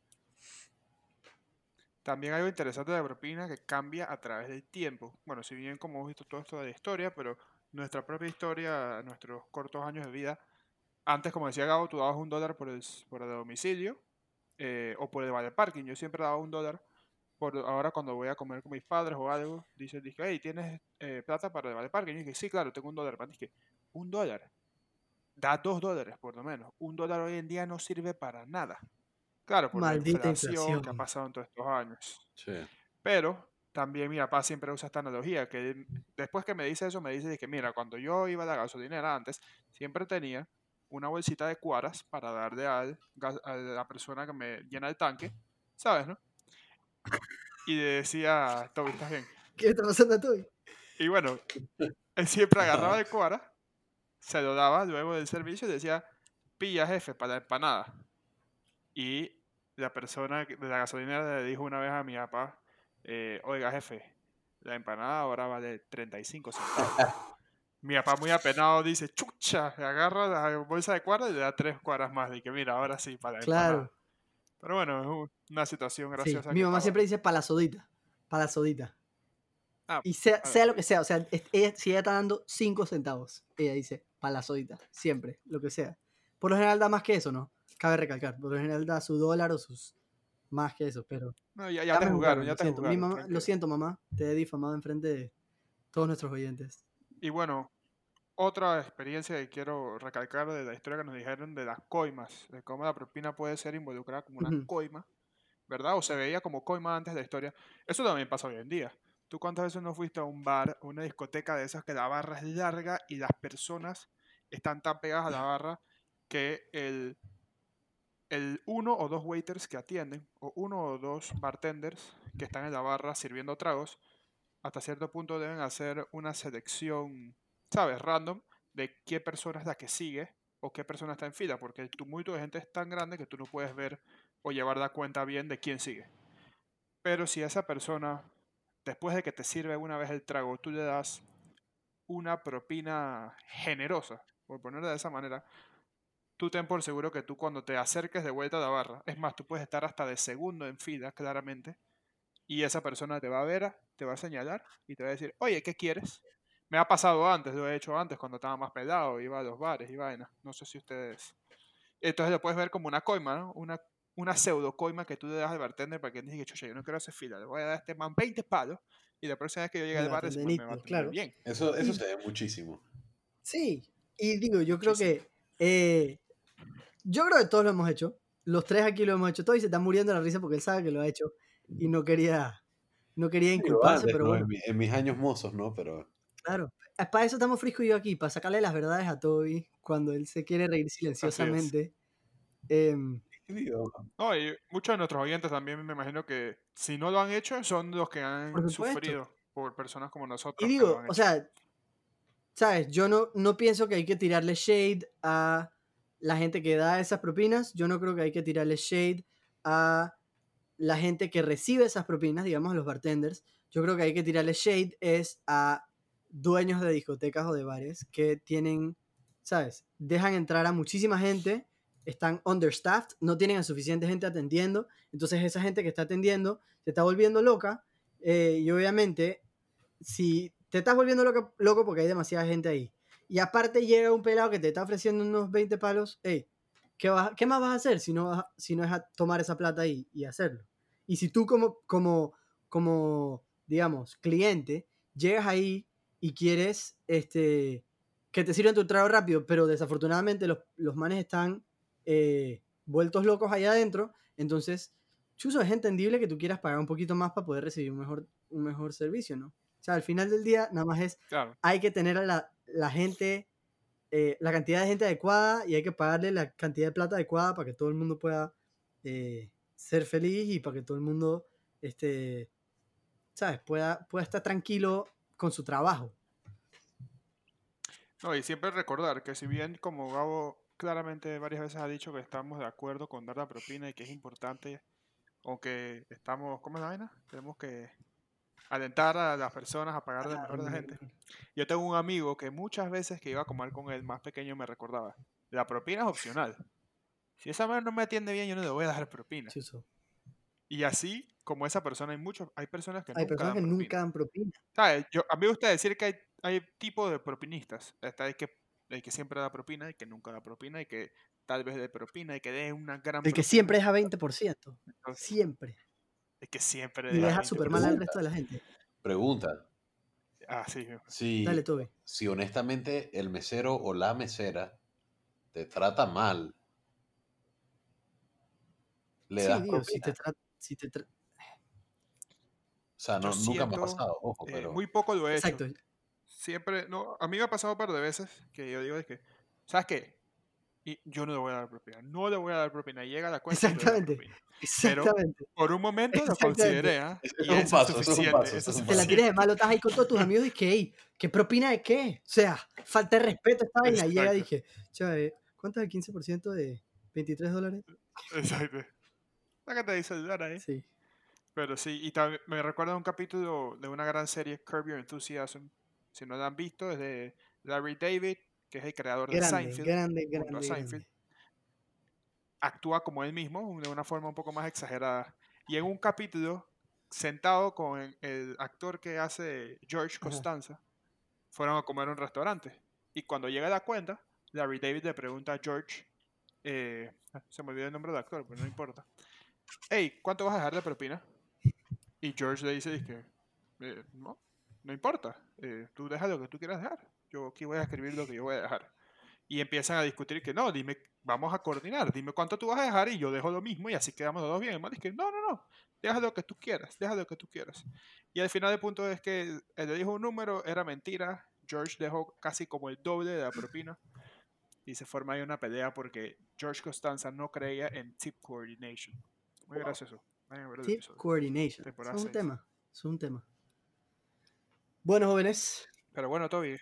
Speaker 3: También algo interesante de la propina que cambia a través del tiempo. Bueno, si bien como hemos visto todo esto de la historia, pero nuestra propia historia, nuestros cortos años de vida, antes, como decía Gabo, tú dabas un dólar por el, por el domicilio eh, o por el vale parking. Yo siempre daba un dólar. Por, ahora cuando voy a comer con mis padres o algo, dicen, dije, hey, ¿tienes eh, plata para el vale parking? Y dije, sí, claro, tengo un dólar. Man, dije, un dólar. Da dos dólares, por lo menos. Un dólar hoy en día no sirve para nada. Claro, por
Speaker 2: Maldita
Speaker 3: la inflación, que ha
Speaker 2: inflación.
Speaker 3: pasado en todos estos años.
Speaker 1: Sí.
Speaker 3: Pero también mi papá siempre usa esta analogía, que después que me dice eso, me dice que, mira, cuando yo iba a la gasolinera antes, siempre tenía una bolsita de cuaras para darle al, a la persona que me llena el tanque, ¿sabes, no? Y le decía, Toby, ¿estás bien?
Speaker 2: ¿Qué le está pasando a Toby?
Speaker 3: Y bueno, él siempre agarraba el cuara, se lo daba luego del servicio y decía, pilla jefe para la empanada. Y la persona de la gasolinera le dijo una vez a mi papá, eh, oiga jefe, la empanada ahora vale 35 centavos. mi papá muy apenado dice, chucha, le agarra la bolsa de cuadras y le da tres cuadras más. Y que mira, ahora sí, para la empanada.
Speaker 2: Claro.
Speaker 3: Pero bueno, es un- una situación
Speaker 2: Sí,
Speaker 3: graciosa.
Speaker 2: mi mamá siempre dice para la sodita. Para la sodita.
Speaker 3: Ah,
Speaker 2: Y sea, sea lo que sea, o sea, ella, si ella está dando 5 centavos, ella dice para la sodita. Siempre, lo que sea. Por lo general da más que eso, ¿no? Cabe recalcar. Por lo general da su dólar o sus. Más que eso, pero.
Speaker 3: No, ya, ya
Speaker 2: ya
Speaker 3: te jugaron,
Speaker 2: jugaron,
Speaker 3: ya te
Speaker 2: siento. Mi
Speaker 3: jugaron.
Speaker 2: mamá- lo siento, mamá. Te he difamado enfrente de todos nuestros oyentes.
Speaker 3: Y bueno, otra experiencia que quiero recalcar de la historia que nos dijeron de las coimas, de cómo la propina puede ser involucrada como una coima, ¿verdad? O se veía como coima antes de la historia. Eso también pasa hoy en día. ¿Tú cuántas veces no fuiste a un bar, a una discoteca de esas que la barra es larga y las personas están tan pegadas a la barra que el, el uno o dos waiters que atienden, o uno o dos bartenders que están en la barra sirviendo tragos, hasta cierto punto deben hacer una selección, ¿sabes? Random de qué persona es la que sigue o qué persona está en fila, porque el tumulto de gente es tan grande que tú no puedes ver o llevar la cuenta bien de quién sigue. Pero si esa persona, después de que te sirve una vez el trago, tú le das una propina generosa, por ponerlo de esa manera, tú ten por seguro que tú cuando te acerques de vuelta a la barra, es más, tú puedes estar hasta de segundo en fila, claramente, y esa persona te va a ver, te va a señalar y te va a decir, oye, ¿qué quieres? Me ha pasado antes, lo he hecho antes cuando estaba más pelado, iba a los bares y vaina. No sé si ustedes... Entonces lo puedes ver como una coima, ¿no? Una, una pseudo coima que tú le das al bartender para que él diga, chucha, yo no quiero hacer fila, le voy a dar a este man 20 palos y la próxima vez que yo llegue al
Speaker 2: va a
Speaker 3: bar, me va a
Speaker 2: claro.
Speaker 3: bien.
Speaker 1: Eso, eso
Speaker 2: Y-
Speaker 1: se ve muchísimo.
Speaker 2: Sí, y digo, yo creo que. eh, yo creo que todos lo hemos hecho. Los tres aquí lo hemos hecho. Todos y se están muriendo de la risa porque él sabe que lo ha hecho y no quería, no quería inculparse,
Speaker 1: antes,
Speaker 2: pero
Speaker 1: ¿no?
Speaker 2: bueno,
Speaker 1: en, mi- en mis años mozos, ¿no? Pero
Speaker 2: claro. Es Para eso estamos Frisco y yo aquí, para sacarle las verdades a Toby cuando él se quiere reír silenciosamente.
Speaker 1: Digo,
Speaker 3: No, y muchos de nuestros oyentes también me imagino que si no lo han hecho, son los que han
Speaker 2: Por
Speaker 3: sufrido por personas como nosotros.
Speaker 2: y digo, o sea, ¿sabes? Yo no, no pienso que hay que tirarle shade a la gente que da esas propinas. Yo no creo que hay que tirarle shade a la gente que recibe esas propinas, digamos, a los bartenders. Yo creo que hay que tirarle shade es a dueños de discotecas o de bares que tienen, ¿sabes? Dejan entrar a muchísima gente, están understaffed, no tienen a suficiente gente atendiendo, entonces esa gente que está atendiendo se está volviendo loca eh, y obviamente si te estás volviendo loco, loco porque hay demasiada gente ahí y aparte llega un pelado que te está ofreciendo unos 20 palos, hey, ¿qué, vas- qué más vas a hacer si no, vas si no es a tomar esa plata ahí y hacerlo? Y si tú como, como, como digamos, cliente, llegas ahí y quieres este, que te sirvan tu trago rápido, pero desafortunadamente los, los manes están eh, vueltos locos allá adentro, entonces, chuzo, es entendible que tú quieras pagar un poquito más para poder recibir un mejor, un mejor servicio, ¿no? O sea, al final del día, nada más es,
Speaker 3: Claro.
Speaker 2: hay que tener a la, la gente, eh, la cantidad de gente adecuada y hay que pagarle la cantidad de plata adecuada para que todo el mundo pueda eh, ser feliz y para que todo el mundo, este, ¿sabes? Pueda, pueda estar tranquilo con su trabajo.
Speaker 3: No, y siempre recordar que si bien como Gabo claramente varias veces ha dicho que estamos de acuerdo con dar la propina y que es importante, aunque estamos, ¿cómo es la vaina? Tenemos que alentar a las personas a pagar lo mejor de la gente. Yo tengo un amigo que muchas veces que iba a comer con el más pequeño me recordaba, la propina es opcional. Si esa mujer no me atiende bien, yo no le voy a dar propina. Y así, como esa persona, hay muchos, hay personas que
Speaker 2: Hay
Speaker 3: nunca
Speaker 2: personas que
Speaker 3: dan
Speaker 2: nunca
Speaker 3: propina.
Speaker 2: dan propina.
Speaker 3: ¿Sabes? Yo, a mí me gusta decir que hay, hay tipos de propinistas. Está el que, el que siempre da propina, el que nunca da propina, y que tal vez dé propina, y que dé una gran
Speaker 2: El que
Speaker 3: propina,
Speaker 2: siempre es a 20%.
Speaker 3: entonces,
Speaker 2: Siempre.
Speaker 3: El que siempre
Speaker 2: Y deja
Speaker 3: 20%.
Speaker 2: súper mal al resto de la gente.
Speaker 1: Pregunta.
Speaker 3: Ah, sí.
Speaker 1: Si,
Speaker 2: Dale, Toby.
Speaker 1: si honestamente el mesero o la mesera te trata mal, le
Speaker 2: Sí,
Speaker 1: das
Speaker 2: digo, si
Speaker 1: propina.
Speaker 2: te tra- si te tra-
Speaker 1: O sea, no, nunca me ha pasado, ojo,
Speaker 3: Eh,
Speaker 1: pero
Speaker 3: muy poco lo he hecho.
Speaker 2: Exacto.
Speaker 3: Siempre, no, a mí me ha pasado un par de veces que yo digo es que, ¿sabes qué? Y yo no le voy a dar propina, no le voy a dar propina. Llega la cuenta y le doy la
Speaker 2: Exactamente. Exactamente.
Speaker 3: Por un momento lo consideré, Y
Speaker 1: es un
Speaker 3: eso
Speaker 1: paso, es un
Speaker 3: eso es
Speaker 2: Te la tienes de malo, estás ahí con todos tus amigos y que, "Ey, ¿qué propina de qué? O sea, falta de respeto esta vaina. Y llega dije, "Chave, ¿cuánto es el 15% de 23 dólares?
Speaker 3: Exacto. La que te dice el dólar ahí.
Speaker 2: Sí.
Speaker 3: Pero sí, y también me recuerda un capítulo de una gran serie, Curb Your Enthusiasm. Si no la han visto, es de Larry David, que es el creador de Seinfeld.
Speaker 2: grande, grande,
Speaker 3: Seinfeld.
Speaker 2: grande.
Speaker 3: Actúa como él mismo, de una forma un poco más exagerada. Y en un capítulo, sentado con el, actor que hace George. Costanza, fueron a comer a un restaurante. Y cuando llega la cuenta, Larry David le pregunta a George, eh, se me olvidó el nombre del actor, pero no importa. Hey, ¿cuánto vas a dejar de propina? Y George le dice, que no, no importa, eh, tú deja lo que tú quieras dejar. Yo aquí voy a escribir lo que yo voy a dejar. Y empiezan a discutir que no, dime, vamos a coordinar, dime cuánto tú vas a dejar y yo dejo lo mismo y así quedamos los dos bien. El man dice que no, no, no, deja lo que tú quieras, deja lo que tú quieras. Y al final el punto es que él le dijo un número, era mentira, George dejó casi como el doble de la propina y se forma ahí una pelea porque George Costanza no creía en tip coordination. Muy gracioso. Ver el
Speaker 2: Tip coordination.
Speaker 3: Temporada
Speaker 2: Es un
Speaker 3: seis.
Speaker 2: tema. Es un tema. Bueno, jóvenes,
Speaker 3: Pero bueno, Toby,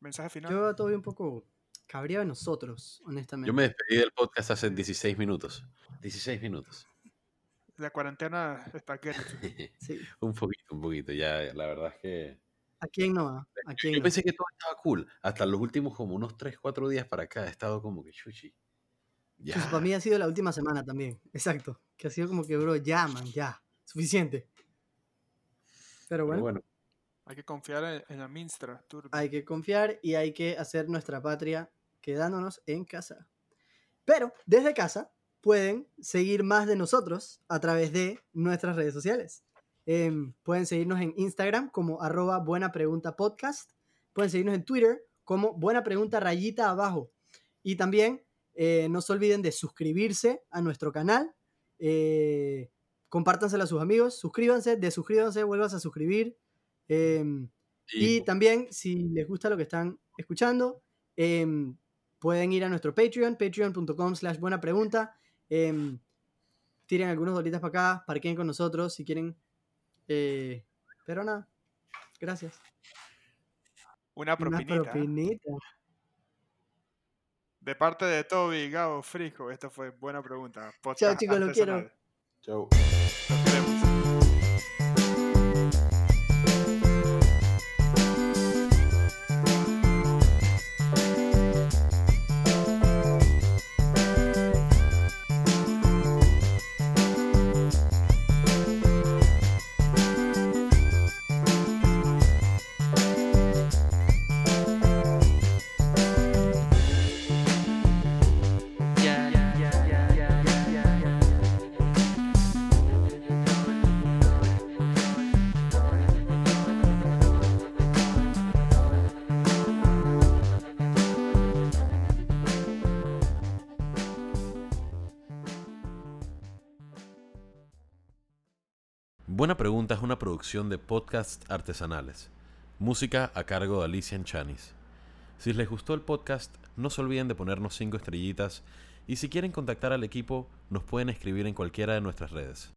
Speaker 3: mensaje final.
Speaker 2: yo estoy un poco cabreado de nosotros, honestamente.
Speaker 1: yo me despedí del podcast hace 16 minutos. 16 minutos.
Speaker 3: La cuarentena está aquí.
Speaker 2: Sí.
Speaker 1: un poquito, un poquito. Ya, la verdad es que.
Speaker 2: ¿A quién no? ¿A quién
Speaker 1: Yo
Speaker 2: no?
Speaker 1: pensé que todo estaba cool. Hasta los últimos como unos 3, 4 días para acá he estado como que chuchi. Ya.
Speaker 2: Pues para mí ha sido la última semana también. Exacto. Que ha sido como que, bro, ya, man, ya. Suficiente. Pero
Speaker 1: Pero
Speaker 2: bueno,
Speaker 3: Hay que confiar en, en la Minstra. Turbi.
Speaker 2: hay que confiar y hay que hacer nuestra patria quedándonos en casa. Pero desde casa pueden seguir más de nosotros a través de nuestras redes sociales. Em, pueden seguirnos en Instagram como arroba buena pregunta podcast. Pueden seguirnos en Twitter como buena pregunta rayita abajo. Y también eh, no se olviden de suscribirse a nuestro canal. Eh, compártanselo a sus amigos. Suscríbanse, desuscríbanse, vuelvas a suscribir. Em, y también, si les gusta lo que están escuchando, em, pueden ir a nuestro Patreon, patreon.com slash buena pregunta. Em, tiren algunos dolitas para acá, parquen con nosotros si quieren. Eh, pero nada, gracias.
Speaker 3: Una
Speaker 2: Una
Speaker 3: propinita. ¿eh?
Speaker 2: propinita.
Speaker 3: De parte de Toby, Gabo, Frisco, esta fue buena pregunta.
Speaker 2: Chao,
Speaker 3: Podcast
Speaker 2: chicos, los quiero.
Speaker 3: artesanal.
Speaker 1: De podcasts artesanales. Música a cargo de Alicia Chanis. Si les gustó el podcast, no se olviden de ponernos 5 estrellitas y si quieren contactar al equipo, nos pueden escribir en cualquiera de nuestras redes.